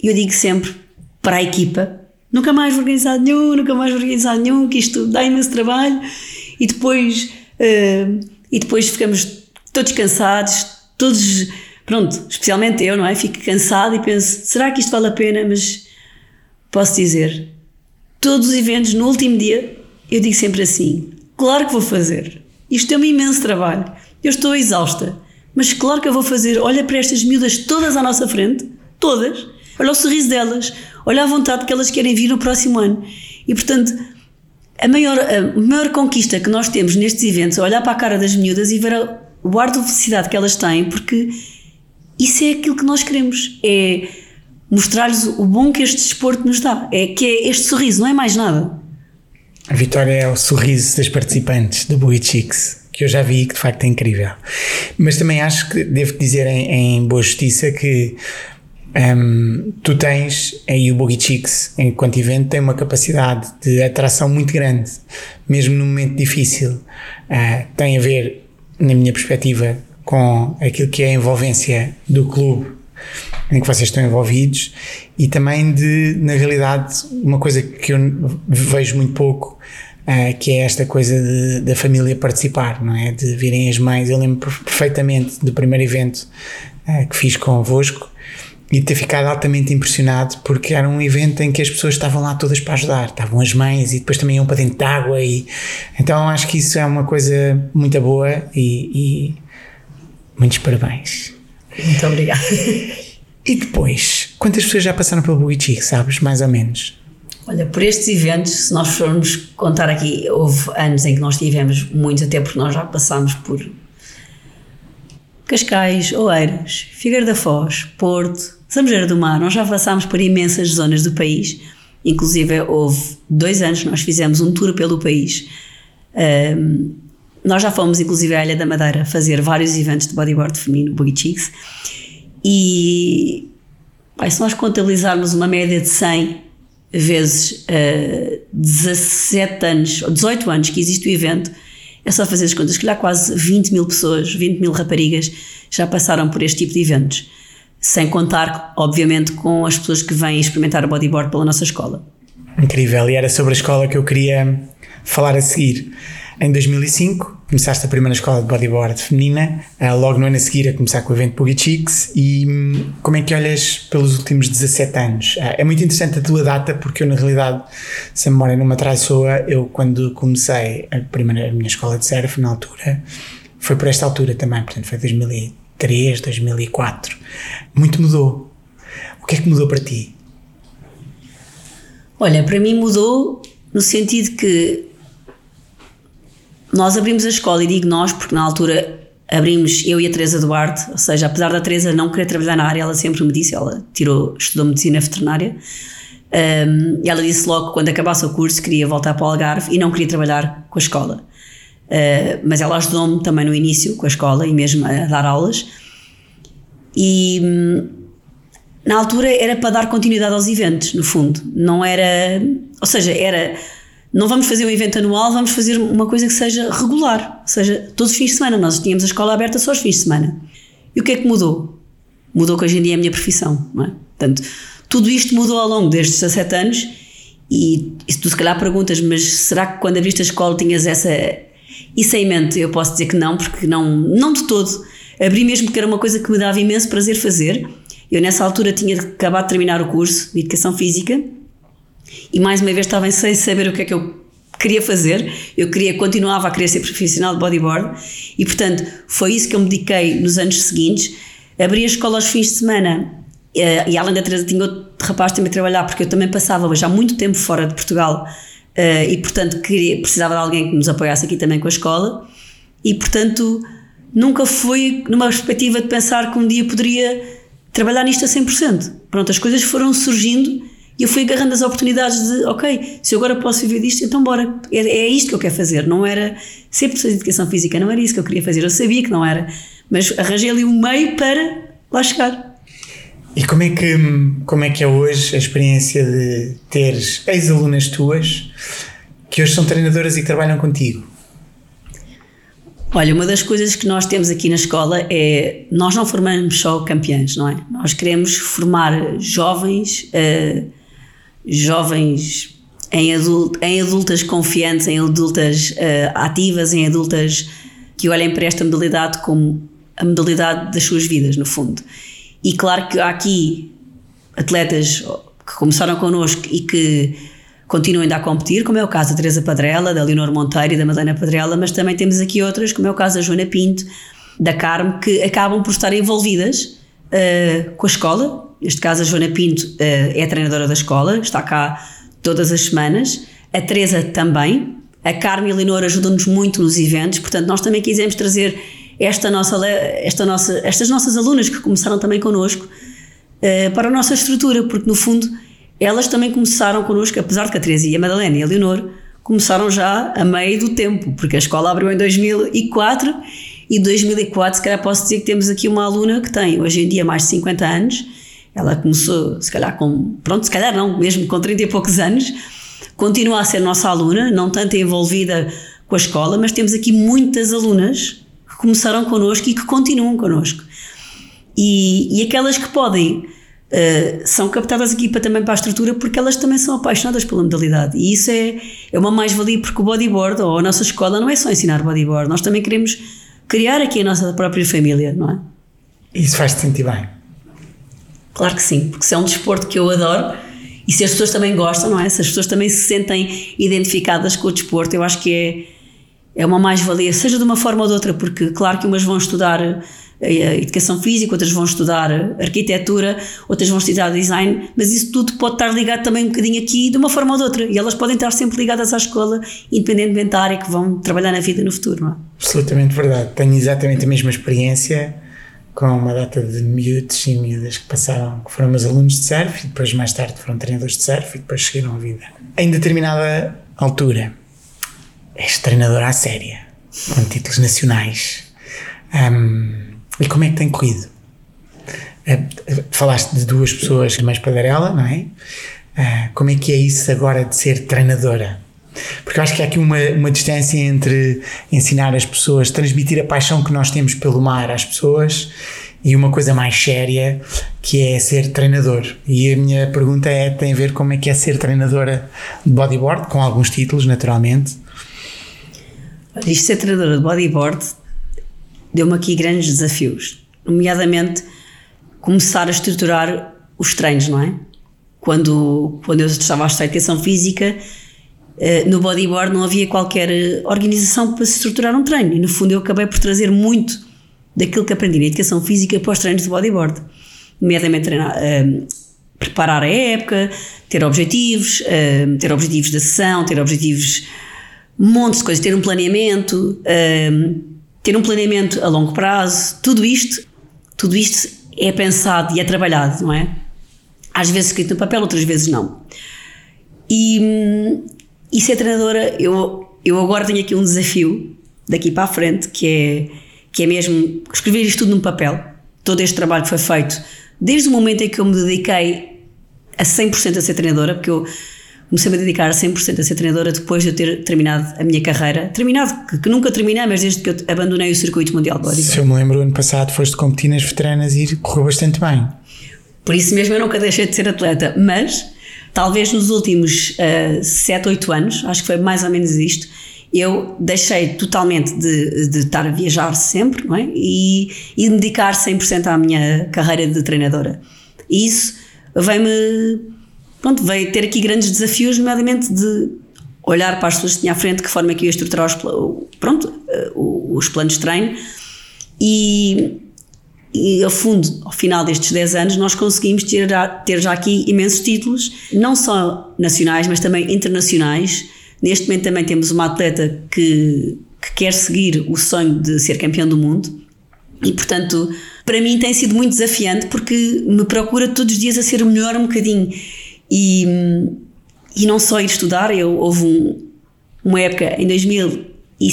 E eu digo sempre para a equipa: nunca mais organizado nenhum, nunca mais organizado nenhum, que isto dá imenso trabalho e depois, uh, e depois ficamos todos cansados, todos, pronto, especialmente eu, não é? Fico cansado e penso: será que isto vale a pena? Mas posso dizer, todos os eventos no último dia, eu digo sempre assim: claro que vou fazer. Isto é um imenso trabalho. Eu estou exausta. Mas claro que eu vou fazer, olha para estas miúdas todas à nossa frente, todas, olha o sorriso delas, olha a vontade que elas querem vir no próximo ano. E portanto, a maior, a maior conquista que nós temos nestes eventos é olhar para a cara das miúdas e ver o ar de felicidade que elas têm, porque isso é aquilo que nós queremos, é mostrar-lhes o bom que este desporto nos dá, é que é este sorriso, não é mais nada. A vitória é o sorriso das participantes do Boogie Chicks que eu já vi que de facto é incrível. Mas também acho que devo dizer em, em boa justiça que um, tu tens, aí o Boogie Chicks, enquanto evento, tem uma capacidade de atração muito grande, mesmo num momento difícil. Uh, tem a ver, na minha perspectiva, com aquilo que é a envolvência do clube em que vocês estão envolvidos e também de, na realidade, uma coisa que eu vejo muito pouco Uh, que é esta coisa de, da família participar, não é? De virem as mães. Eu lembro perfeitamente do primeiro evento uh, que fiz convosco e ter ficado altamente impressionado porque era um evento em que as pessoas estavam lá todas para ajudar, estavam as mães e depois também iam para dentro de água e então acho que isso é uma coisa muito boa e, muitos parabéns. Muito obrigada. E depois, quantas pessoas já passaram pelo Chick, sabes, mais ou menos? Olha, por estes eventos, se nós formos contar aqui, houve anos em que nós tivemos muitos, até porque nós já passámos por Cascais, Oeiras, Figueira da Foz, Porto, Sambujeira do Mar, nós já passámos por imensas zonas do país, inclusive houve dois anos nós fizemos um tour pelo país. Um, nós já fomos inclusive à Ilha da Madeira fazer vários eventos de bodyboard feminino, Boogie Chicks, e se nós contabilizarmos uma média de 100 vezes uh, 17 anos, ou 18 anos que existe o evento, é só fazer as contas, que lá quase 20 mil pessoas, 20 mil raparigas já passaram por este tipo de eventos. Sem contar, obviamente, com as pessoas que vêm experimentar o bodyboard pela nossa escola. Incrível, e era sobre a escola que eu queria falar a seguir. Em 2005, começaste a primeira escola de bodyboard feminina, eh, logo no ano a seguir a começar com o evento Boogie Chicks, e hum, como é que olhas pelos últimos 17 anos? Eh, é muito interessante a tua data, porque eu, na realidade, se a memória não me traiçoa, eu, quando comecei a, primeira, a minha escola de surf, na altura, foi por esta altura também, portanto, foi 2003, 2004. Muito mudou. O que é que mudou para ti? Olha, para mim mudou no sentido que nós abrimos a escola, e digo nós porque na altura abrimos eu e a Teresa Duarte, ou seja, apesar da Teresa não querer trabalhar na área, ela sempre me disse, ela tirou, estudou medicina veterinária, um, e ela disse logo que quando acabasse o curso queria voltar para o Algarve e não queria trabalhar com a escola. Uh, mas ela ajudou-me também no início com a escola e mesmo a dar aulas. E hum, na altura era para dar continuidade aos eventos, no fundo. Não era. Ou seja, era não vamos fazer um evento anual, vamos fazer uma coisa que seja regular, ou seja, todos os fins de semana. Nós tínhamos a escola aberta só os fins de semana. E o que é que mudou? Mudou que hoje em dia é a minha profissão, não é? Portanto, tudo isto mudou ao longo destes 17 anos e, e tu se calhar perguntas, mas será que quando abriste a escola tinhas essa isso em mente? Eu posso dizer que não, porque não, não de todo. Abri mesmo porque era uma coisa que me dava imenso prazer fazer. Eu nessa altura tinha acabado de terminar o curso de Educação Física e mais uma vez estava sem saber o que é que eu queria fazer. Eu queria, continuava a querer ser profissional de bodyboard e, portanto, foi isso que eu me dediquei nos anos seguintes. Abri a escola aos fins de semana eh, e, além da Teresa, tinha outro rapaz também a trabalhar, porque eu também passava já muito tempo fora de Portugal eh, e, portanto, queria, precisava de alguém que nos apoiasse aqui também com a escola. E, portanto, nunca fui numa perspectiva de pensar que um dia poderia trabalhar nisto a 100%. Pronto, as coisas foram surgindo e eu fui agarrando as oportunidades de, ok, se eu agora posso viver disto, então bora. É, é isto que eu quero fazer. Não era ser professor de educação física, não era isso que eu queria fazer. Eu sabia que não era. Mas arranjei ali um meio para lá chegar. E como é que, como é, que é hoje a experiência de teres ex-alunas tuas que hoje são treinadoras e que trabalham contigo? Olha, uma das coisas que nós temos aqui na escola é nós não formamos só campeãs, não é? Nós queremos formar jovens uh, jovens em, adult, em adultas confiantes, em adultas uh, ativas, em adultas que olhem para esta modalidade como a modalidade das suas vidas, no fundo. E claro que há aqui atletas que começaram connosco e que continuam ainda a competir, como é o caso da Teresa Padrela, da Leonor Monteiro e da Madalena Padrela, mas também temos aqui outras, como é o caso da Joana Pinto, da Carme, que acabam por estar envolvidas uh, com a escola, Neste caso, a Joana Pinto uh, é a treinadora da escola, está cá todas as semanas. A Teresa também. A Carmen e a Leonor ajudam-nos muito nos eventos, portanto, nós também quisemos trazer esta nossa, esta nossa, estas nossas alunas que começaram também connosco uh, para a nossa estrutura, porque no fundo elas também começaram connosco, apesar de que a Teresa e a Madalena e a Leonor começaram já a meio do tempo, porque a escola abriu em 2004 e 2004, se calhar posso dizer que temos aqui uma aluna que tem hoje em dia mais de 50 anos ela começou, se calhar, com. Pronto, se calhar não, mesmo com 30 e poucos anos. Continua a ser nossa aluna, não tanto envolvida com a escola, mas temos aqui muitas alunas que começaram connosco e que continuam connosco. E, e aquelas que podem. Uh, são captadas aqui para, também para a estrutura porque elas também são apaixonadas pela modalidade e isso é, é uma mais-valia porque o bodyboard ou a nossa escola não é só ensinar bodyboard, nós também queremos criar aqui a nossa própria família, não é? Isso faz-te sentir bem. Claro que sim, porque se é um desporto que eu adoro e se as pessoas também gostam, não é? Se as pessoas também se sentem identificadas com o desporto, eu acho que é, é uma mais-valia, seja de uma forma ou de outra, porque claro que umas vão estudar a educação física, outras vão estudar arquitetura, outras vão estudar design, mas isso tudo pode estar ligado também um bocadinho aqui de uma forma ou de outra. E elas podem estar sempre ligadas à escola, independentemente da área que vão trabalhar na vida no futuro. Não é? Absolutamente verdade. Tenho exatamente a mesma experiência com uma data de miúdos e miúdas que passaram, que foram meus alunos de surf e depois mais tarde foram treinadores de surf e depois seguiram a vida. Em determinada altura, és treinadora à séria, com títulos nacionais. Um, e como é que tem corrido? Uh, falaste de duas pessoas mais padarela, não é? Uh, como é que é isso agora de ser treinadora? Porque acho que há aqui uma, uma distância entre ensinar as pessoas, transmitir a paixão que nós temos pelo mar às pessoas e uma coisa mais séria que é ser treinador. E a minha pergunta é: tem a ver como é que é ser treinadora de bodyboard, com alguns títulos, naturalmente. Isto ser treinadora de bodyboard deu-me aqui grandes desafios, nomeadamente começar a estruturar os treinos, não é? Quando, quando eu estava a estudar educação física, no bodyboard não havia qualquer eh, organização para se estruturar um treino e no fundo eu acabei por trazer muito daquilo que aprendi na educação física para os treinos de bodyboard, nomeadamente treinar, uh, preparar a época, ter objetivos, uh, ter objetivos de sessão, ter objetivos, um monte de coisas, ter um planeamento, uh, ter um planeamento a longo prazo, tudo isto, tudo isto é pensado e é trabalhado, não é? Às vezes escrito no papel, outras vezes não. E, e ser treinadora, eu, eu agora tenho aqui um desafio daqui para a frente, que é, que é mesmo escrever isto tudo num papel. Todo este trabalho que foi feito, desde o momento em que eu me dediquei a 100% a ser treinadora, porque eu comecei-me a dedicar a 100% a ser treinadora depois de eu ter terminado a minha carreira. Terminado, que, que nunca terminei, mas desde que eu abandonei o circuito mundial de bodybuilding. Se eu me lembro, ano passado foste competir nas veteranas e correu bastante bem. Por isso mesmo eu nunca deixei de ser atleta, mas talvez nos últimos uh, 7, 8 anos, acho que foi mais ou menos isto, eu deixei totalmente de, de estar a viajar sempre não é? e, e me dedicar 100% à minha carreira de treinadora. E isso veio-me pronto, veio ter aqui grandes desafios, nomeadamente de olhar para as pessoas que tinha à frente, que forma é que eu ia estruturar os, pronto, eh, os planos de treino e, e, ao fundo, ao final destes 10 anos, nós conseguimos ter, ter já aqui imensos títulos, não só nacionais, mas também internacionais. Neste momento também temos uma atleta que, que quer seguir o sonho de ser campeão do mundo e, portanto, para mim tem sido muito desafiante porque me procura todos os dias a ser melhor um bocadinho. E, e não só ir estudar, eu, houve um, uma época em, 2000 e,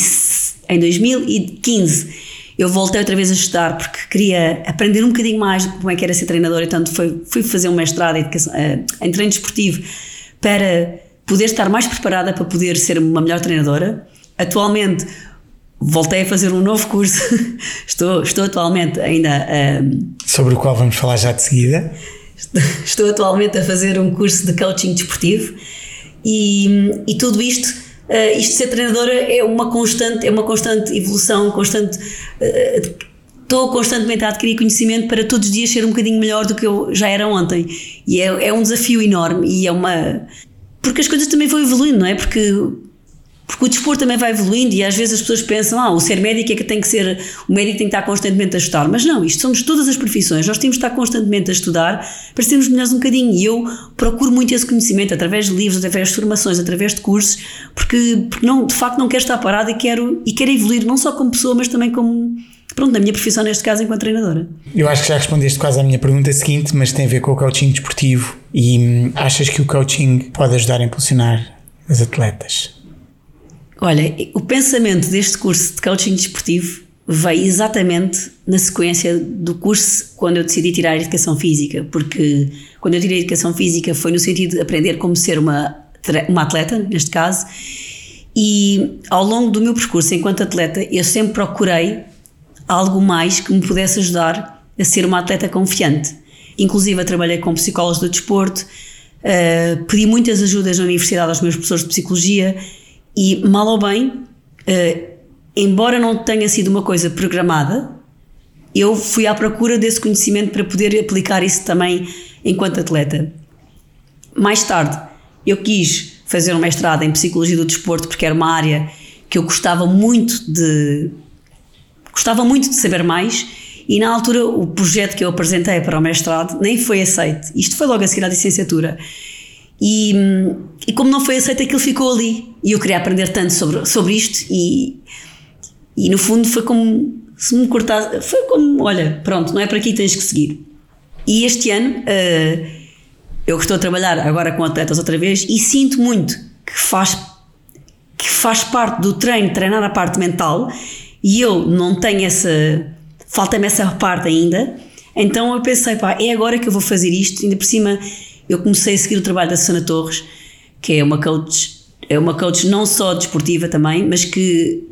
em 2015 eu voltei outra vez a estudar porque queria aprender um bocadinho mais de como é que era ser treinadora, então foi, fui fazer um mestrado em, educação, eh, em treino desportivo para poder estar mais preparada para poder ser uma melhor treinadora. Atualmente voltei a fazer um novo curso, estou, estou atualmente ainda. Um, Sobre o qual vamos falar já de seguida. Estou atualmente a fazer um curso de coaching desportivo e, e tudo isto, uh, isto de ser treinadora é uma constante, é uma constante evolução, constante. Uh, estou constantemente a adquirir conhecimento para todos os dias ser um bocadinho melhor do que eu já era ontem. E é, é um desafio enorme e é uma. Porque as coisas também vão evoluindo, não é? Porque porque o desporto também vai evoluindo e às vezes as pessoas pensam, ah, o ser médico é que tem que ser, o médico tem que estar constantemente a estudar. Mas não, isto somos todas as profissões, nós temos que estar constantemente a estudar para sermos melhores um bocadinho. E eu procuro muito esse conhecimento através de livros, através de formações, através de cursos, porque, porque não, de facto não quero estar parado e quero, e quero evoluir não só como pessoa, mas também como, pronto, na minha profissão, neste caso, enquanto treinadora. Eu acho que já respondeste quase à minha pergunta seguinte, mas tem a ver com o coaching desportivo. E hum, achas que o coaching pode ajudar a impulsionar as atletas? Olha, o pensamento deste curso de coaching desportivo veio exatamente na sequência do curso quando eu decidi tirar a educação física, porque quando eu tirei a educação física foi no sentido de aprender como ser uma, uma atleta, neste caso, e ao longo do meu percurso enquanto atleta eu sempre procurei algo mais que me pudesse ajudar a ser uma atleta confiante. Inclusive, trabalhei com psicólogos do desporto, uh, pedi muitas ajudas na universidade aos meus professores de psicologia e, mal ou bem, uh, embora não tenha sido uma coisa programada, eu fui à procura desse conhecimento para poder aplicar isso também enquanto atleta. Mais tarde, eu quis fazer um mestrado em Psicologia do Desporto porque era uma área que eu gostava muito de gostava muito de saber mais e na altura o projeto que eu apresentei para o mestrado nem foi aceito. Isto foi logo a seguir à licenciatura. E, e como não foi aceito, aquilo ficou ali. E eu queria aprender tanto sobre, sobre isto e, e no fundo foi como se me cortasse. Foi como, olha, pronto, não é para aqui tens que seguir. E este ano uh, eu estou a trabalhar agora com atletas outra vez e sinto muito que faz, que faz parte do treino treinar a parte mental e eu não tenho essa. Falta-me essa parte ainda. Então eu pensei, pá, é agora que eu vou fazer isto. Ainda por cima, eu comecei a seguir o trabalho da Susana Torres, que é uma coach, é uma coach não só desportiva também, mas que,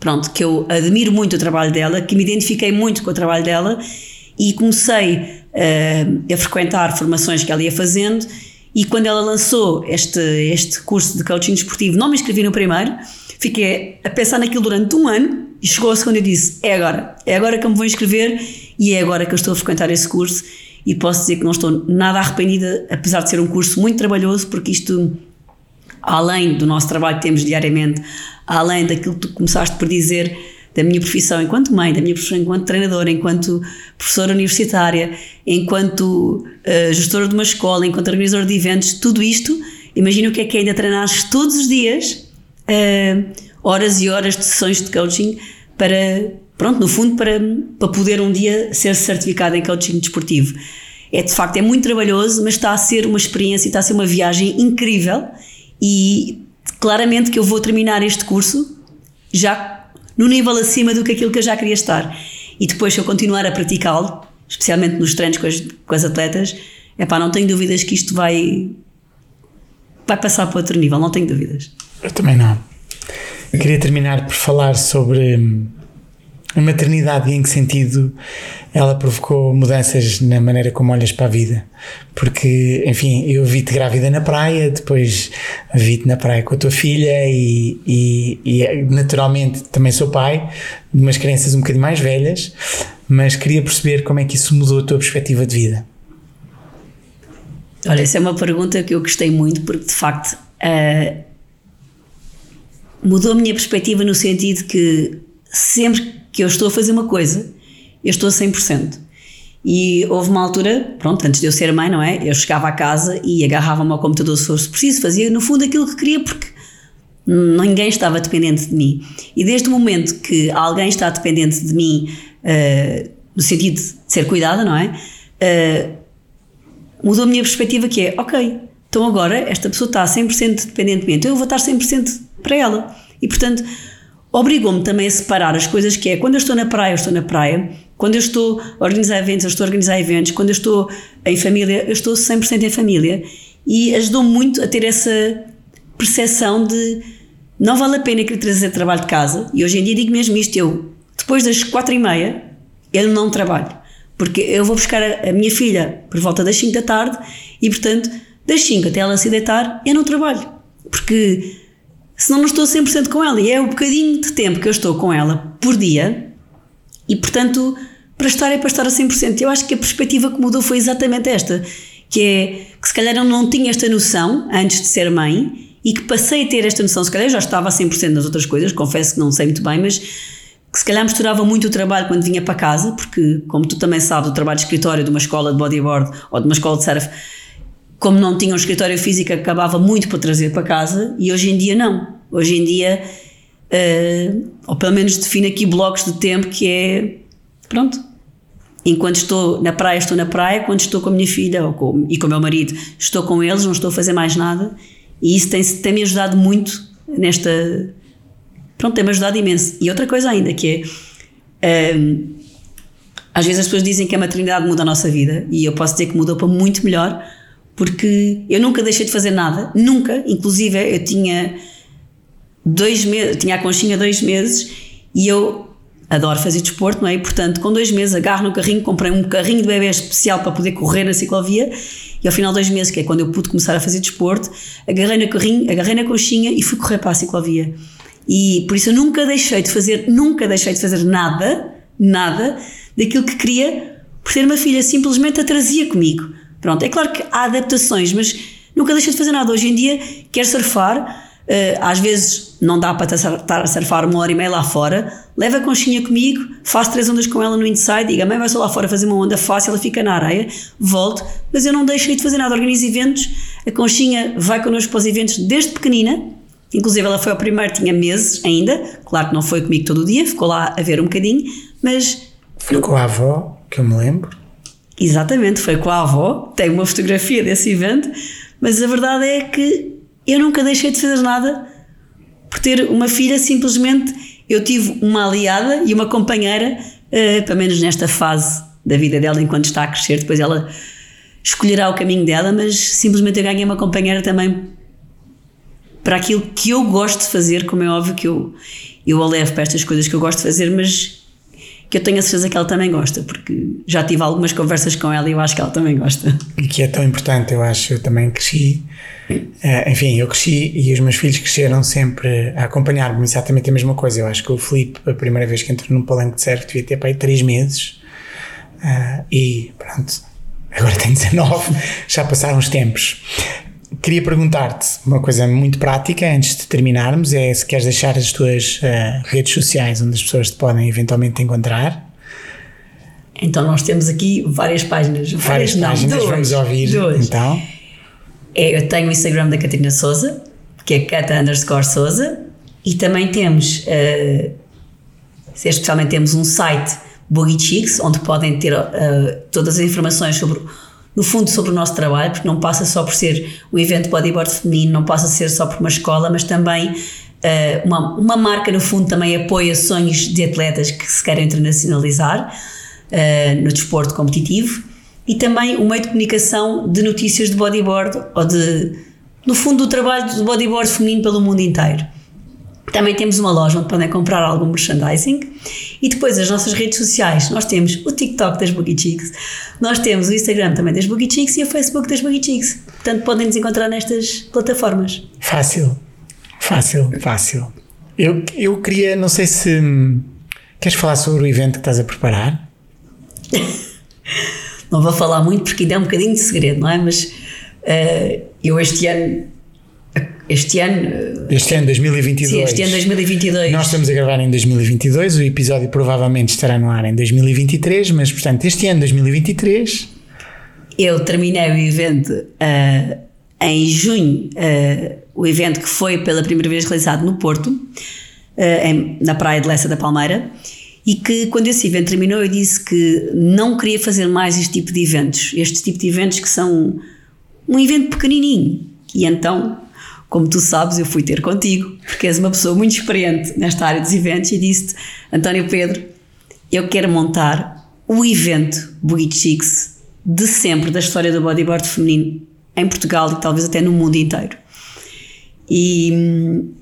pronto, que eu admiro muito o trabalho dela, que me identifiquei muito com o trabalho dela e comecei uh, a frequentar formações que ela ia fazendo. E quando ela lançou este, este curso de coaching desportivo, não me inscrevi no primeiro, fiquei a pensar naquilo durante um ano e chegou a segunda e disse: É agora, é agora que eu me vou inscrever e é agora que eu estou a frequentar esse curso. E posso dizer que não estou nada arrependida, apesar de ser um curso muito trabalhoso, porque isto, além do nosso trabalho que temos diariamente, além daquilo que tu começaste por dizer da minha profissão enquanto mãe, da minha profissão enquanto treinadora, enquanto professora universitária, enquanto uh, gestora de uma escola, enquanto organizadora de eventos, tudo isto, imagina o que é que é ainda treinares todos os dias, uh, horas e horas de sessões de coaching para, pronto, no fundo, para, para poder um dia ser certificada em coaching desportivo. É de facto, é muito trabalhoso, mas está a ser uma experiência, está a ser uma viagem incrível e claramente que eu vou terminar este curso já no nível acima do que aquilo que eu já queria estar. E depois, se eu continuar a praticá-lo, especialmente nos treinos com as, com as atletas, é pá, não tenho dúvidas que isto vai, vai passar para outro nível, não tenho dúvidas. Eu também não. Eu queria terminar por falar sobre hum, a maternidade em que sentido ela provocou mudanças na maneira como olhas para a vida. Porque, enfim, eu vi-te grávida na praia, depois vi-te na praia com a tua filha e, e, e, naturalmente também sou pai de umas crianças um bocadinho mais velhas, mas queria perceber como é que isso mudou a tua perspectiva de vida. Olha, essa é uma pergunta que eu gostei muito porque de facto uh, mudou a minha perspectiva no sentido que sempre que eu estou a fazer uma coisa, eu estou a 100%. E houve uma altura, pronto, antes de eu ser mãe, não é? Eu chegava a casa e agarrava-me ao computador se fosse preciso, fazia no fundo aquilo que queria porque ninguém estava dependente de mim. E desde o momento que alguém está dependente de mim, uh, no sentido de ser cuidada, não é? Uh, mudou a minha perspectiva que é, ok, então agora esta pessoa está 100% dependente de mim, então eu vou estar 100% para ela. E portanto, obrigou-me também a separar as coisas que é quando eu estou na praia, eu estou na praia, quando eu estou a organizar eventos, eu estou a organizar eventos, quando eu estou em família, eu estou 100% em família. E ajudou-me muito a ter essa percepção de não vale a pena querer trazer trabalho de casa. E hoje em dia digo mesmo isto, eu depois das quatro e meia eu não trabalho. Porque eu vou buscar a, a minha filha por volta das 5 da tarde e portanto das 5 até ela se deitar eu não trabalho. Porque senão não estou 100% com ela. E é o bocadinho de tempo que eu estou com ela por dia e, portanto, para estar é para estar a 100%. Eu acho que a perspectiva que mudou foi exatamente esta, que é que se calhar eu não tinha esta noção antes de ser mãe e que passei a ter esta noção, se calhar já estava a 100% nas outras coisas, confesso que não sei muito bem, mas que se calhar misturava muito o trabalho quando vinha para casa, porque como tu também sabes, o trabalho de escritório de uma escola de bodyboard ou de uma escola de surf como não tinha um escritório físico, acabava muito para trazer para casa e hoje em dia não. Hoje em dia, uh, ou pelo menos defino aqui blocos de tempo que é pronto. Enquanto estou na praia, estou na praia, quando estou com a minha filha ou com, e com o meu marido, estou com eles, não estou a fazer mais nada e isso tem-me tem ajudado muito nesta. Pronto, tem-me ajudado imenso. E outra coisa ainda que é. Uh, às vezes as pessoas dizem que a maternidade muda a nossa vida e eu posso dizer que mudou para muito melhor porque eu nunca deixei de fazer nada, nunca, inclusive eu tinha dois meses, tinha a conchinha dois meses e eu adoro fazer desporto, não é? E, portanto, com dois meses agarro no carrinho, comprei um carrinho de bebê especial para poder correr na ciclovia e ao final de dois meses, que é quando eu pude começar a fazer desporto, agarrei no carrinho, agarrei na conchinha e fui correr para a ciclovia. E por isso eu nunca deixei de fazer, nunca deixei de fazer nada, nada, daquilo que queria por ter uma filha, simplesmente a trazia comigo. Pronto, é claro que há adaptações, mas nunca deixa de fazer nada. Hoje em dia, quer surfar, Uh, às vezes não dá para estar a surfar uma hora e meia lá fora, leva a conchinha comigo, faço três ondas com ela no inside, diga, mãe vai só lá fora fazer uma onda fácil, ela fica na areia, volto, mas eu não deixei de fazer nada, organizo eventos, a conchinha vai connosco para os eventos desde pequenina, inclusive ela foi ao primeiro, tinha meses ainda, claro que não foi comigo todo o dia, ficou lá a ver um bocadinho, mas... Foi com a avó, que eu me lembro. Exatamente, foi com a avó, tenho uma fotografia desse evento, mas a verdade é que eu nunca deixei de fazer nada por ter uma filha, simplesmente eu tive uma aliada e uma companheira, uh, pelo menos nesta fase da vida dela, enquanto está a crescer, depois ela escolherá o caminho dela, mas simplesmente eu ganhei uma companheira também para aquilo que eu gosto de fazer, como é óbvio que eu, eu a levo para estas coisas que eu gosto de fazer, mas que eu tenho a certeza que ela também gosta, porque já tive algumas conversas com ela e eu acho que ela também gosta. E que é tão importante, eu acho, eu também cresci Uh, enfim, eu cresci e os meus filhos cresceram sempre a acompanhar-me exatamente a mesma coisa. Eu acho que o Filipe, a primeira vez que entrou num palanque de surf, devia ter para aí 3 meses. Uh, e pronto, agora tem 19, já passaram os tempos. Queria perguntar-te uma coisa muito prática antes de terminarmos: é se queres deixar as tuas uh, redes sociais onde as pessoas te podem eventualmente encontrar. Então, nós temos aqui várias páginas. Várias, várias páginas, não, vamos ouvir. Então. É, eu tenho o Instagram da Catarina Souza, que é cata underscore Souza, e também temos, uh, especialmente temos um site Boogie Chicks, onde podem ter uh, todas as informações sobre, no fundo, sobre o nosso trabalho, porque não passa só por ser um evento bodyboard feminino, não passa a ser só por uma escola, mas também uh, uma, uma marca, no fundo, também apoia sonhos de atletas que se querem internacionalizar uh, no desporto competitivo e também o meio de comunicação de notícias de bodyboard ou de, no fundo, do trabalho do bodyboard feminino pelo mundo inteiro. Também temos uma loja onde podem comprar algum merchandising e depois as nossas redes sociais. Nós temos o TikTok das Boogie Chicks, nós temos o Instagram também das Boogie Chicks e o Facebook das Boogie Chicks. Portanto, podem nos encontrar nestas plataformas. Fácil, fácil, fácil. Eu, eu queria, não sei se. Hum, queres falar sobre o evento que estás a preparar? não vou falar muito porque ainda é um bocadinho de segredo, não é? Mas uh, eu este ano. Este ano. Este ano 2022. Sim, este ano 2022. Nós estamos a gravar em 2022, o episódio provavelmente estará no ar em 2023, mas portanto, este ano 2023. Eu terminei o evento uh, em junho, uh, o evento que foi pela primeira vez realizado no Porto, em, na Praia de Lessa da Palmeira e que quando esse evento terminou eu disse que não queria fazer mais este tipo de eventos, este tipo de eventos que são um evento pequenininho. E então, como tu sabes, eu fui ter contigo, porque és uma pessoa muito experiente nesta área dos eventos e disse-te, António Pedro, eu quero montar o evento Boogie Chicks de sempre da história do bodyboard feminino em Portugal e talvez até no mundo inteiro. E hum,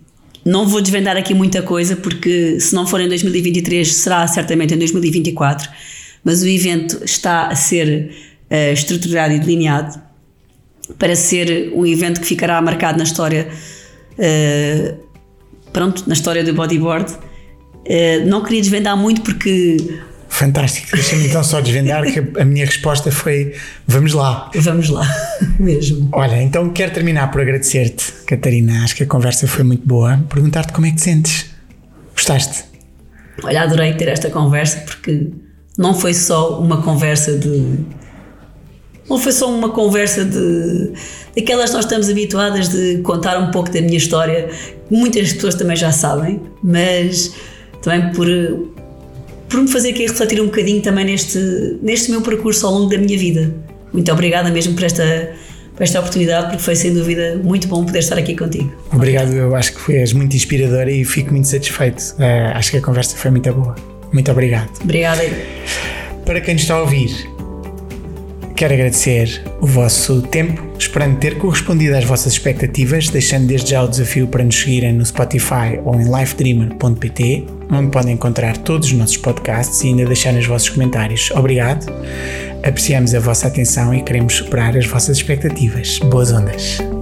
não vou desvendar aqui muita coisa, porque se não for em 2023, será certamente em 2024. Mas o evento está a ser uh, estruturado e delineado para ser um evento que ficará marcado na história, uh, pronto, na história do bodyboard. Uh, não queria desvendar muito porque Fantástico, deixa-me então só desvendar que a minha resposta foi vamos lá. Vamos lá, mesmo. Olha, então quero terminar por agradecer-te, Catarina. Acho que a conversa foi muito boa. Perguntar-te como é que te sentes. Gostaste? Olha, adorei ter esta conversa porque não foi só uma conversa de. Não foi só uma conversa de. daquelas que nós estamos habituadas de contar um pouco da minha história, que muitas pessoas também já sabem, mas também por por me fazer aqui refletir um bocadinho também neste, neste meu percurso ao longo da minha vida. Muito obrigada mesmo por esta, por esta oportunidade, porque foi sem dúvida muito bom poder estar aqui contigo. Obrigado, eu acho que és muito inspiradora e fico muito satisfeito. Uh, acho que a conversa foi muito boa. Muito obrigado. Obrigada. Para quem está a ouvir, quero agradecer o vosso tempo, esperando ter correspondido às vossas expectativas, deixando desde já o desafio para nos seguirem no Spotify ou em lifedreamer.pt onde podem encontrar todos os nossos podcasts e ainda deixar os vossos comentários. Obrigado, apreciamos a vossa atenção e queremos superar as vossas expectativas. Boas ondas!